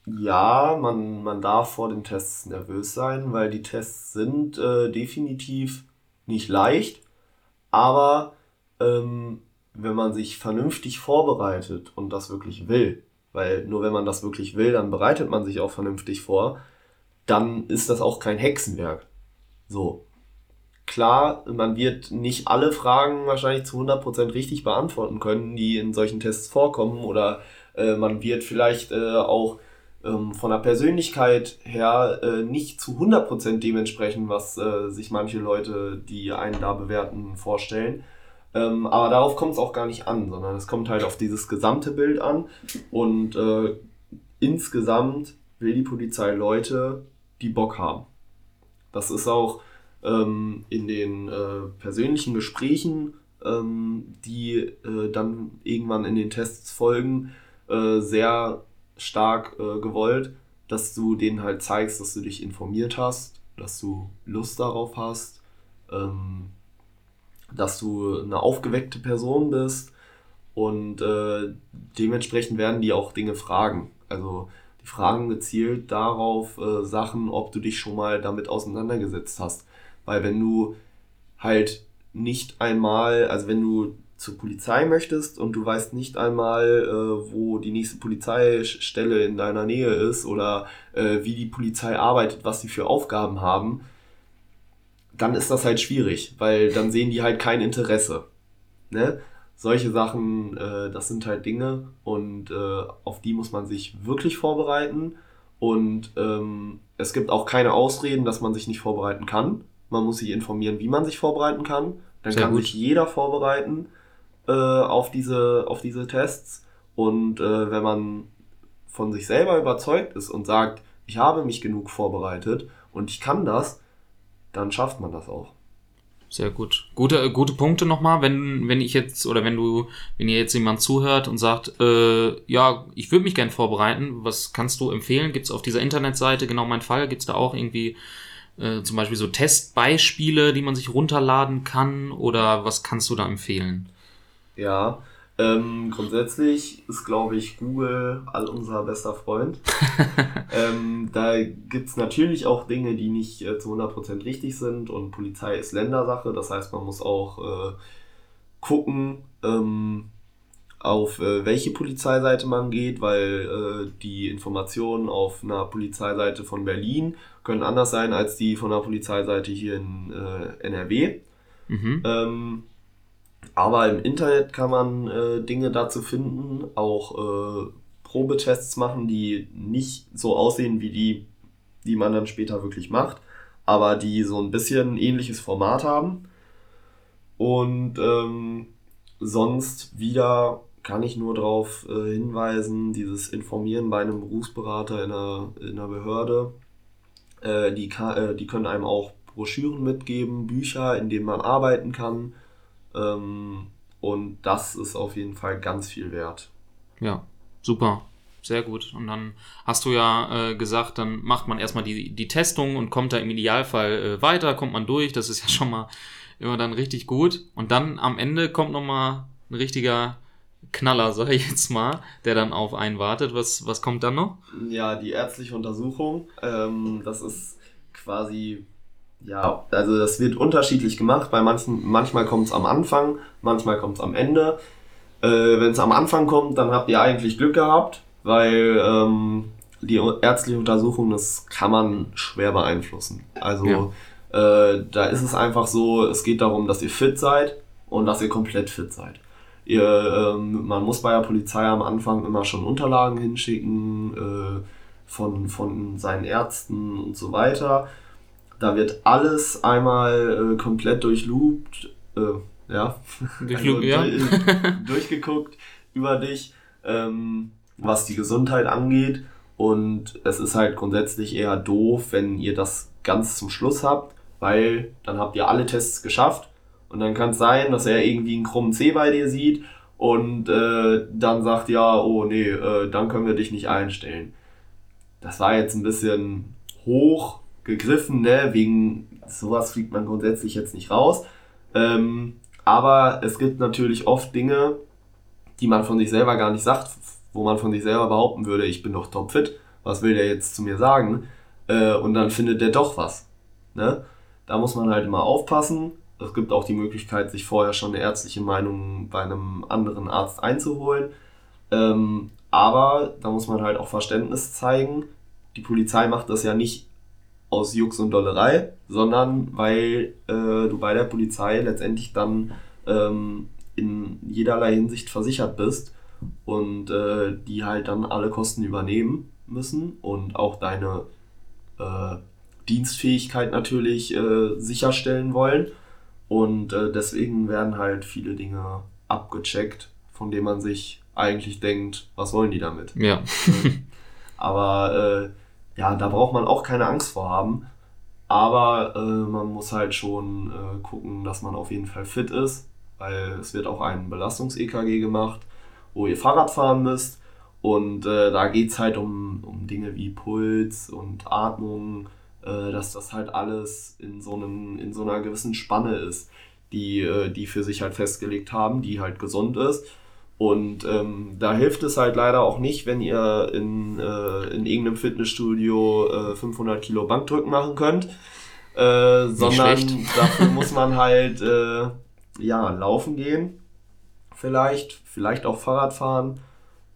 C: ja, man, man darf vor den Tests nervös sein, weil die Tests sind äh, definitiv nicht leicht, aber ähm, wenn man sich vernünftig vorbereitet und das wirklich will, weil nur wenn man das wirklich will, dann bereitet man sich auch vernünftig vor, dann ist das auch kein Hexenwerk. So. Klar, man wird nicht alle Fragen wahrscheinlich zu 100% richtig beantworten können, die in solchen Tests vorkommen, oder äh, man wird vielleicht äh, auch ähm, von der Persönlichkeit her äh, nicht zu 100% dementsprechend, was äh, sich manche Leute, die einen da bewerten, vorstellen. Ähm, aber darauf kommt es auch gar nicht an, sondern es kommt halt auf dieses gesamte Bild an. Und äh, insgesamt will die Polizei Leute, die Bock haben. Das ist auch ähm, in den äh, persönlichen Gesprächen, ähm, die äh, dann irgendwann in den Tests folgen, äh, sehr stark äh, gewollt, dass du denen halt zeigst, dass du dich informiert hast, dass du Lust darauf hast, ähm, dass du eine aufgeweckte Person bist und äh, dementsprechend werden die auch Dinge fragen. Also die fragen gezielt darauf äh, Sachen, ob du dich schon mal damit auseinandergesetzt hast. Weil wenn du halt nicht einmal, also wenn du zur Polizei möchtest und du weißt nicht einmal, äh, wo die nächste Polizeistelle in deiner Nähe ist oder äh, wie die Polizei arbeitet, was sie für Aufgaben haben, dann ist das halt schwierig, weil dann sehen die halt kein Interesse. Ne? Solche Sachen, äh, das sind halt Dinge und äh, auf die muss man sich wirklich vorbereiten. Und ähm, es gibt auch keine Ausreden, dass man sich nicht vorbereiten kann. Man muss sich informieren, wie man sich vorbereiten kann. Dann Sehr kann gut. sich jeder vorbereiten äh, auf, diese, auf diese Tests. Und äh, wenn man von sich selber überzeugt ist und sagt, ich habe mich genug vorbereitet und ich kann das, dann schafft man das auch.
B: Sehr gut. Gute, gute Punkte nochmal, wenn, wenn ich jetzt oder wenn du, wenn ihr jetzt jemand zuhört und sagt, äh, ja, ich würde mich gern vorbereiten, was kannst du empfehlen? Gibt es auf dieser Internetseite genau mein Fall? Gibt es da auch irgendwie äh, zum Beispiel so Testbeispiele, die man sich runterladen kann? Oder was kannst du da empfehlen?
C: Ja, ähm, grundsätzlich ist, glaube ich, Google all unser bester Freund. ähm, da gibt's natürlich auch Dinge, die nicht äh, zu 100% richtig sind und Polizei ist Ländersache. Das heißt, man muss auch äh, gucken, ähm, auf äh, welche Polizeiseite man geht, weil äh, die Informationen auf einer Polizeiseite von Berlin können anders sein als die von der Polizeiseite hier in äh, NRW. Mhm. Aber im Internet kann man äh, Dinge dazu finden, auch äh, Probetests machen, die nicht so aussehen wie die, die man dann später wirklich macht, aber die so ein bisschen ähnliches Format haben. Und ähm, sonst wieder kann ich nur darauf äh, hinweisen, dieses Informieren bei einem Berufsberater in einer, in einer Behörde. Äh, die, äh, die können einem auch Broschüren mitgeben, Bücher, in denen man arbeiten kann ähm, und das ist auf jeden Fall ganz viel wert.
B: Ja, super. sehr gut. Und dann hast du ja äh, gesagt, dann macht man erstmal die, die Testung und kommt da im Idealfall äh, weiter, kommt man durch. Das ist ja schon mal immer dann richtig gut. Und dann am Ende kommt nochmal ein richtiger Knaller, sag ich jetzt mal, der dann auf einen wartet. Was, was kommt dann noch?
C: Ja, die ärztliche Untersuchung. Ähm, das ist quasi, ja, also das wird unterschiedlich gemacht. Bei manchen, manchmal kommt es am Anfang, manchmal kommt es am Ende. Äh, Wenn es am Anfang kommt, dann habt ihr eigentlich Glück gehabt, weil ähm, die ärztliche Untersuchung, das kann man schwer beeinflussen. Also ja. äh, da ist es einfach so, es geht darum, dass ihr fit seid und dass ihr komplett fit seid. Ihr, ähm, man muss bei der Polizei am Anfang immer schon Unterlagen hinschicken äh, von, von seinen Ärzten und so weiter. Da wird alles einmal äh, komplett durchloopt, äh, ja, also, ja. durchgeguckt über dich, ähm, was die Gesundheit angeht. Und es ist halt grundsätzlich eher doof, wenn ihr das ganz zum Schluss habt, weil dann habt ihr alle Tests geschafft und dann kann es sein, dass er irgendwie einen krummen C bei dir sieht und äh, dann sagt, ja, oh nee, äh, dann können wir dich nicht einstellen. Das war jetzt ein bisschen hoch gegriffen, ne? Wegen sowas fliegt man grundsätzlich jetzt nicht raus. Ähm, aber es gibt natürlich oft Dinge, die man von sich selber gar nicht sagt, wo man von sich selber behaupten würde, ich bin doch topfit, was will der jetzt zu mir sagen? Äh, und dann findet der doch was. Ne? Da muss man halt immer aufpassen es gibt auch die Möglichkeit, sich vorher schon eine ärztliche Meinung bei einem anderen Arzt einzuholen. Ähm, aber da muss man halt auch Verständnis zeigen. Die Polizei macht das ja nicht aus Jux und Dollerei, sondern weil äh, du bei der Polizei letztendlich dann ähm, in jederlei Hinsicht versichert bist und äh, die halt dann alle Kosten übernehmen müssen und auch deine äh, Dienstfähigkeit natürlich äh, sicherstellen wollen. Und äh, deswegen werden halt viele Dinge abgecheckt, von denen man sich eigentlich denkt, was wollen die damit? Ja. Aber äh, ja, da braucht man auch keine Angst vor haben. Aber äh, man muss halt schon äh, gucken, dass man auf jeden Fall fit ist, weil es wird auch ein Belastungs-EKG gemacht, wo ihr Fahrrad fahren müsst. Und äh, da geht es halt um, um Dinge wie Puls und Atmung, äh, dass das halt alles in so, einem, in so einer gewissen Spanne ist, die äh, die für sich halt festgelegt haben, die halt gesund ist. Und ähm, da hilft es halt leider auch nicht, wenn ihr in, äh, in irgendeinem Fitnessstudio äh, 500 Kilo Bankdrücken machen könnt, äh, sondern dafür muss man halt äh, ja, laufen gehen, vielleicht, vielleicht auch Fahrrad fahren,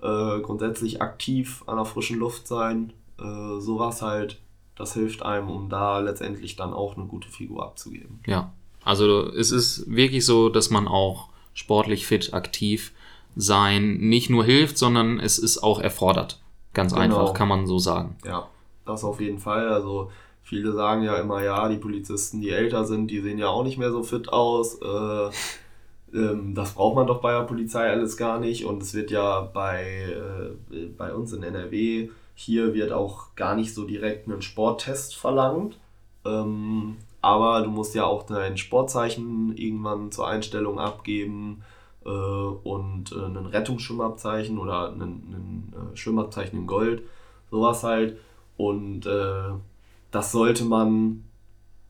C: äh, grundsätzlich aktiv an der frischen Luft sein, äh, sowas halt. Das hilft einem, um da letztendlich dann auch eine gute Figur abzugeben.
B: Ja, also es ist wirklich so, dass man auch sportlich fit, aktiv sein nicht nur hilft, sondern es ist auch erfordert. Ganz genau. einfach, kann man so sagen.
C: Ja, das auf jeden Fall. Also viele sagen ja immer, ja, die Polizisten, die älter sind, die sehen ja auch nicht mehr so fit aus. Äh, ähm, das braucht man doch bei der Polizei alles gar nicht. Und es wird ja bei, äh, bei uns in NRW hier wird auch gar nicht so direkt ein Sporttest verlangt. Ähm, aber du musst ja auch dein Sportzeichen irgendwann zur Einstellung abgeben und äh, ein Rettungsschwimmabzeichen oder ein, ein äh, Schwimmabzeichen in Gold, sowas halt. Und äh, das sollte man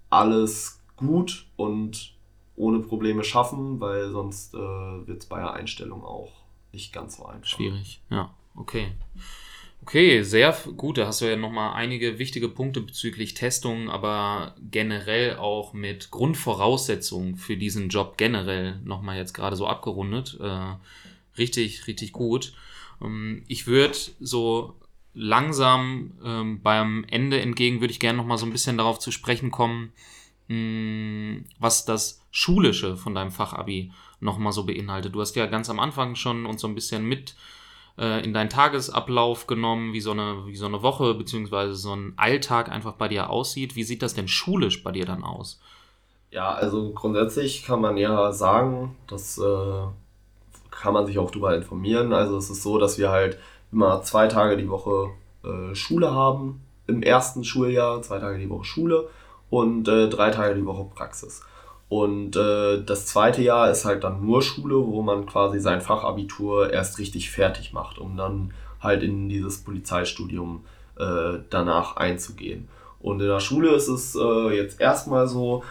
C: alles gut und ohne Probleme schaffen, weil sonst äh, wird es bei der Einstellung auch nicht ganz so einfach.
B: Schwierig, ja, okay. Okay, sehr gut. Da hast du ja nochmal einige wichtige Punkte bezüglich Testungen, aber generell auch mit Grundvoraussetzungen für diesen Job generell nochmal jetzt gerade so abgerundet. Äh, richtig, richtig gut. Ähm, ich würde so langsam ähm, beim Ende entgegen, würde ich gerne nochmal so ein bisschen darauf zu sprechen kommen, mh, hm, was das Schulische von deinem Fachabi nochmal so beinhaltet. Du hast ja ganz am Anfang schon uns so ein bisschen mit äh, in deinen Tagesablauf genommen, wie so eine, wie so eine Woche beziehungsweise so ein Alltag einfach bei dir aussieht. Wie sieht das denn schulisch bei dir dann aus?
C: Ja, also grundsätzlich kann man ja sagen, das äh, kann man sich auch darüber informieren. Also es ist so, dass wir halt immer zwei Tage die Woche äh, Schule haben im ersten Schuljahr, zwei Tage die Woche Schule und äh, drei Tage die Woche Praxis. Und äh, das zweite Jahr ist halt dann nur Schule, wo man quasi sein Fachabitur erst richtig fertig macht, um dann halt in dieses Polizeistudium äh, danach einzugehen. Und in der Schule ist es äh, jetzt erstmal so,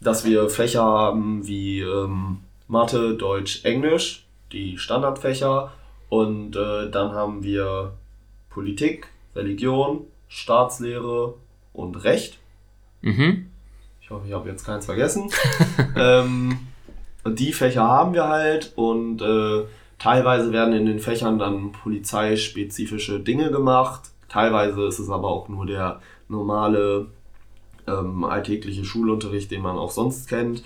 C: dass wir Fächer haben wie ähm, Mathe, Deutsch, Englisch, die Standardfächer. Und äh, dann haben wir Politik, Religion, Staatslehre und Recht.
B: Mhm.
C: Ich hoffe, ich habe jetzt keins vergessen. ähm, die Fächer haben wir halt und äh, teilweise werden in den Fächern dann polizeispezifische Dinge gemacht. Teilweise ist es aber auch nur der normale ähm, alltägliche Schulunterricht, den man auch sonst kennt.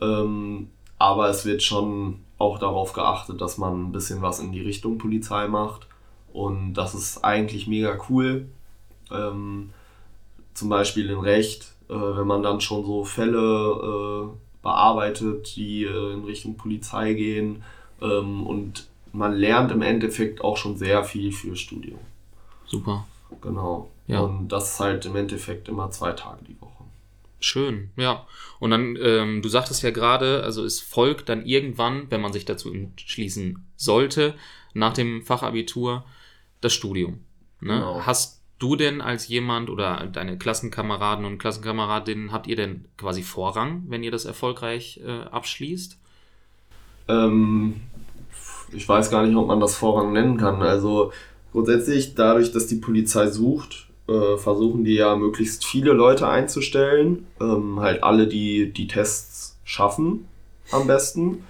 C: Ähm, aber es wird schon auch darauf geachtet, dass man ein bisschen was in die Richtung Polizei macht. Und das ist eigentlich mega cool. Ähm, zum Beispiel in Recht, äh, wenn man dann schon so Fälle äh, bearbeitet, die äh, in Richtung Polizei gehen. Ähm, und man lernt im Endeffekt auch schon sehr viel für Studium.
B: Super.
C: Genau.
B: Ja.
C: Und das ist halt im Endeffekt immer zwei Tage die Woche.
B: Schön, ja. Und dann, ähm, du sagtest ja gerade, also es folgt dann irgendwann, wenn man sich dazu entschließen sollte, nach dem Fachabitur das Studium. Ne?
C: Genau.
B: Hast du denn als jemand oder deine Klassenkameraden und Klassenkameradinnen, habt ihr denn quasi Vorrang, wenn ihr das erfolgreich äh, abschließt?
C: Ähm, ich weiß gar nicht, ob man das Vorrang nennen kann. Also grundsätzlich, dadurch, dass die Polizei sucht, äh, versuchen die ja möglichst viele Leute einzustellen. Ähm, halt alle, die die Tests schaffen, am besten.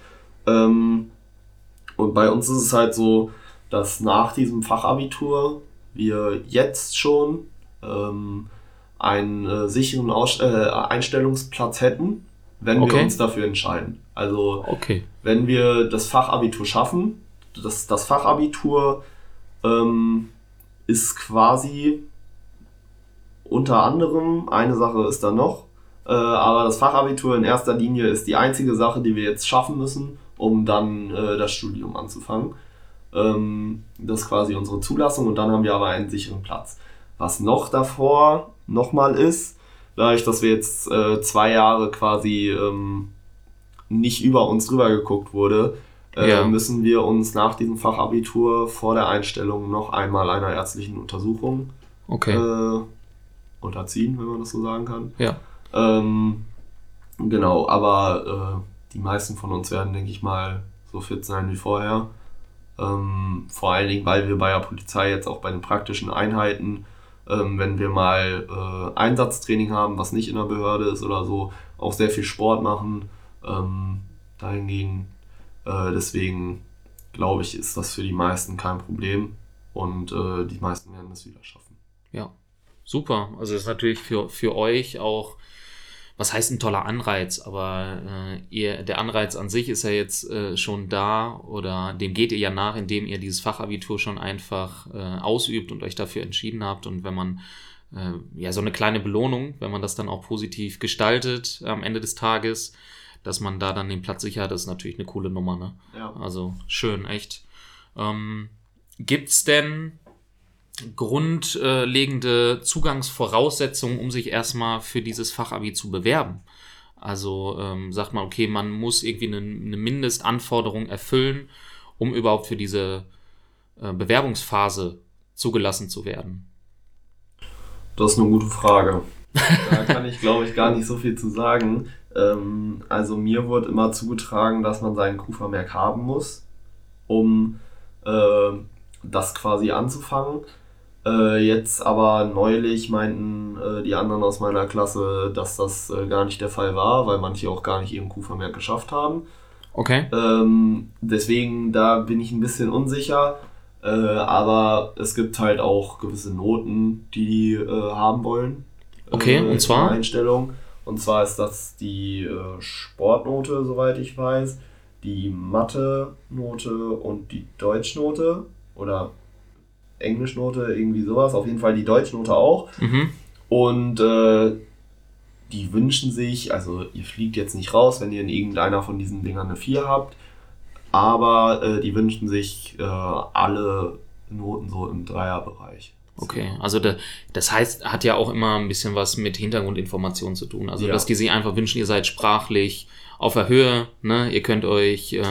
C: Ähm, und bei uns ist es halt so, dass nach diesem Fachabitur wir jetzt schon ähm, einen äh, sicheren Aus äh, Einstellungsplatz hätten, wenn
B: Okay.
C: wir uns dafür entscheiden. Also
B: Okay.
C: wenn wir das Fachabitur schaffen, das, das Fachabitur ähm, ist quasi unter anderem, eine Sache ist da noch, äh, aber das Fachabitur in erster Linie ist die einzige Sache, die wir jetzt schaffen müssen, um dann äh, das Studium anzufangen. Ähm, das ist quasi unsere Zulassung und dann haben wir aber einen sicheren Platz. Was noch davor nochmal ist, dadurch, dass wir jetzt äh, zwei Jahre quasi ähm, nicht über uns drüber geguckt wurde, äh,
B: Ja.
C: müssen wir uns nach diesem Fachabitur vor der Einstellung noch einmal einer ärztlichen Untersuchung
B: Okay.
C: äh, unterziehen, wenn man das so sagen kann.
B: ja.
C: Ähm, genau, aber äh, die meisten von uns werden, denke ich mal, so fit sein wie vorher. Ähm, vor allen Dingen, weil wir bei der Polizei jetzt auch bei den praktischen Einheiten, ähm, wenn wir mal äh, Einsatztraining haben, was nicht in der Behörde ist oder so, auch sehr viel Sport machen. Ähm, dahingehend, äh, deswegen glaube ich, ist das für die meisten kein Problem und äh, die meisten werden es wieder schaffen.
B: Ja, super. Also das ist natürlich für, für euch auch, was heißt ein toller Anreiz, aber äh, ihr, der Anreiz an sich ist ja jetzt äh, schon da oder dem geht ihr ja nach, indem ihr dieses Fachabitur schon einfach äh, ausübt und euch dafür entschieden habt. Und wenn man äh, ja so eine kleine Belohnung, wenn man das dann auch positiv gestaltet am Ende des Tages, dass man da dann den Platz sicher hat, ist natürlich eine coole Nummer, ne?
C: Ja.
B: Also schön, echt. Ähm, gibt's denn grundlegende Zugangsvoraussetzungen, um sich erstmal für dieses Fachabi zu bewerben? Also ähm, sagt man, okay, man muss irgendwie eine, eine Mindestanforderung erfüllen, um überhaupt für diese äh, Bewerbungsphase zugelassen zu werden.
C: Das ist eine gute Frage. Da kann ich, glaube ich, gar nicht so viel zu sagen. Ähm, also mir wurde immer zugetragen, dass man seinen Q-Vermerk haben muss, um äh, das quasi anzufangen. Äh, jetzt aber neulich meinten äh, die anderen aus meiner Klasse, dass das äh, gar nicht der Fall war, weil manche auch gar nicht ihren Q-Vermerk geschafft haben.
B: Okay.
C: Ähm, deswegen, da bin ich ein bisschen unsicher. Äh, aber es gibt halt auch gewisse Noten, die die äh, haben wollen.
B: Okay,
C: äh,
B: und zwar?
C: Einstellung. Und zwar ist das die Sportnote, soweit ich weiß, die Mathe-Note und die Deutschnote oder Englischnote, irgendwie sowas. Auf jeden Fall die Deutschnote auch.
B: Mhm.
C: Und äh, die wünschen sich, also ihr fliegt jetzt nicht raus, wenn ihr in irgendeiner von diesen Dingern eine 4 habt, aber äh, die wünschen sich äh, alle Noten so im Dreierbereich.
B: Okay, also da, das heißt, hat ja auch immer ein bisschen was mit Hintergrundinformationen zu tun. Also,
C: Ja.
B: dass die sich einfach wünschen, ihr seid sprachlich auf der Höhe, ne? Ihr könnt euch äh,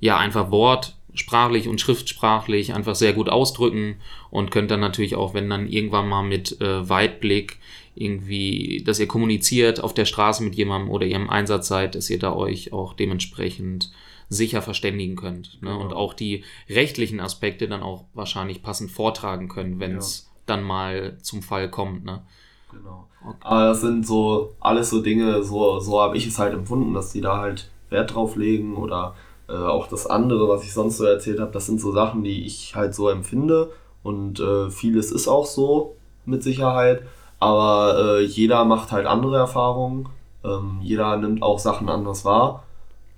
B: ja einfach Wort sprachlich und schriftsprachlich einfach sehr gut ausdrücken und könnt dann natürlich auch, wenn dann irgendwann mal mit äh, Weitblick irgendwie, dass ihr kommuniziert auf der Straße mit jemandem oder ihr im Einsatz seid, dass ihr da euch auch dementsprechend sicher verständigen könnt. Ne? Genau. Und auch die rechtlichen Aspekte dann auch wahrscheinlich passend vortragen können, wenn es ja. dann mal zum Fall kommt. Ne?
C: Genau. Okay. Aber das sind so alles so Dinge, so, so habe ich es halt empfunden, dass die da halt Wert drauf legen oder äh, auch das andere, was ich sonst so erzählt habe, das sind so Sachen, die ich halt so empfinde und äh, vieles ist auch so mit Sicherheit, aber äh, jeder macht halt andere Erfahrungen, ähm, jeder nimmt auch Sachen anders wahr.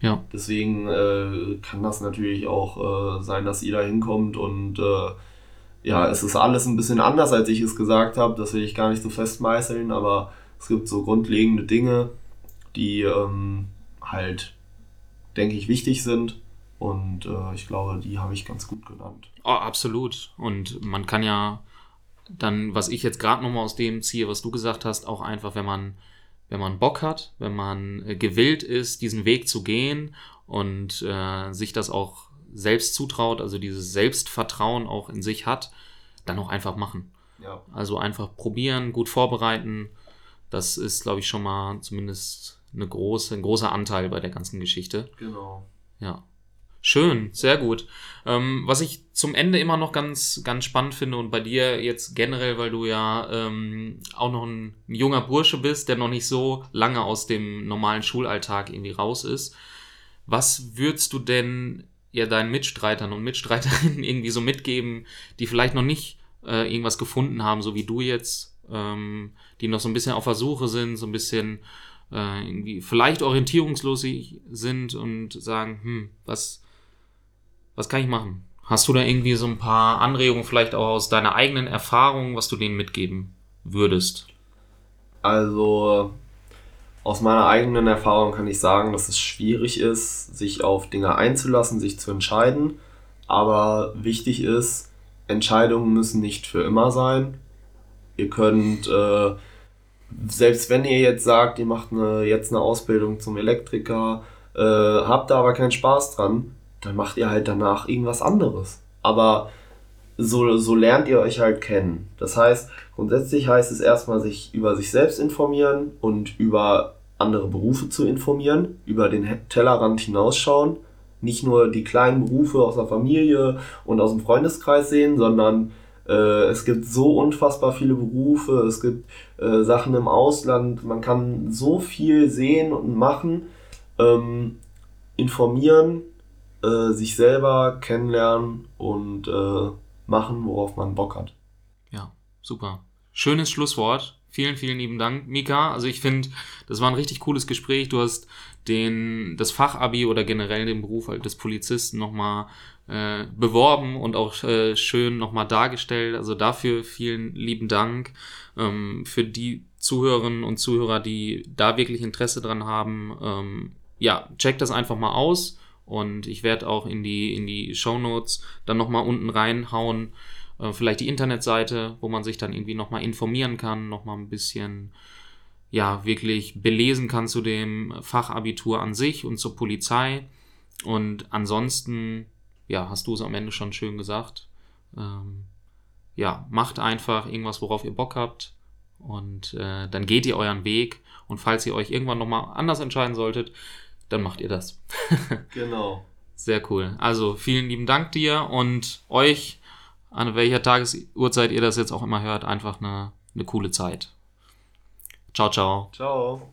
C: Ja. Deswegen äh, kann das natürlich auch äh, sein, dass ihr da hinkommt und äh, ja, es ist alles ein bisschen anders, als ich es gesagt habe. Das will ich gar nicht so festmeißeln, aber es gibt so grundlegende Dinge, die ähm, halt, denke ich, wichtig sind. Und äh, ich glaube, die habe ich ganz gut genannt.
B: Oh, absolut. Und man kann ja dann, was ich jetzt gerade nochmal aus dem ziehe, was du gesagt hast, auch einfach, wenn man, wenn man Bock hat, wenn man äh, gewillt ist, diesen Weg zu gehen und äh, sich das auch selbst zutraut, also dieses Selbstvertrauen auch in sich hat, dann auch einfach machen. Ja. Also einfach probieren, gut vorbereiten. Das ist, glaube ich, schon mal zumindest eine große, ein großer Anteil bei der ganzen Geschichte.
C: Genau.
B: Ja. Schön, sehr gut. Ähm, was ich zum Ende immer noch ganz, ganz spannend finde und bei dir jetzt generell, weil du ja ähm, auch noch ein, ein, junger Bursche bist, der noch nicht so lange aus dem normalen Schulalltag irgendwie raus ist. Was würdest du denn ja deinen Mitstreitern und Mitstreiterinnen irgendwie so mitgeben, die vielleicht noch nicht äh, irgendwas gefunden haben, so wie du jetzt, ähm, die noch so ein bisschen auf Versuche sind, so ein bisschen äh, irgendwie vielleicht orientierungslos sind und sagen, hm, was, was kann ich machen? Hast du da irgendwie so ein paar Anregungen, vielleicht auch aus deiner eigenen Erfahrung, was du denen mitgeben würdest?
C: Also, aus meiner eigenen Erfahrung kann ich sagen, dass es schwierig ist, sich auf Dinge einzulassen, sich zu entscheiden. Aber wichtig ist, Entscheidungen müssen nicht für immer sein. Ihr könnt, äh, selbst wenn ihr jetzt sagt, ihr macht eine, jetzt eine Ausbildung zum Elektriker, äh, habt da aber keinen Spaß dran, dann macht ihr halt danach irgendwas anderes. Aber so, so lernt ihr euch halt kennen. Das heißt, grundsätzlich heißt es erstmal, sich über sich selbst informieren und über andere Berufe zu informieren, über den Tellerrand hinausschauen, nicht nur die kleinen Berufe aus der Familie und aus dem Freundeskreis sehen, sondern es gibt so unfassbar viele Berufe, es gibt äh, Sachen im Ausland, man kann so viel sehen und machen, ähm, informieren, äh, sich selber kennenlernen und äh, machen, worauf man Bock hat.
B: Ja, super. Schönes Schlusswort. Vielen, vielen lieben Dank, Mika. Also ich finde, das war ein richtig cooles Gespräch. Du hast den, das Fachabi oder generell den Beruf des Polizisten nochmal äh, beworben und auch äh, schön nochmal dargestellt. Also dafür vielen lieben Dank. Ähm, für die Zuhörerinnen und Zuhörer, die da wirklich Interesse dran haben, ähm, ja, checkt das einfach mal aus. Und ich werde auch in die, in die Show Notes dann nochmal unten reinhauen, äh, vielleicht die Internetseite, wo man sich dann irgendwie nochmal informieren kann, nochmal ein bisschen, ja, wirklich belesen kann zu dem Fachabitur an sich und zur Polizei. Und ansonsten, ja, hast du es am Ende schon schön gesagt. Ähm, ja, macht einfach irgendwas, worauf ihr Bock habt. Und äh, dann geht ihr euren Weg. Und falls ihr euch irgendwann nochmal anders entscheiden solltet, dann macht ihr das.
C: genau.
B: Sehr cool. Also vielen lieben Dank dir und euch, an welcher Tagesurzeit ihr das jetzt auch immer hört, einfach eine, eine coole Zeit. Ciao, ciao.
C: Ciao.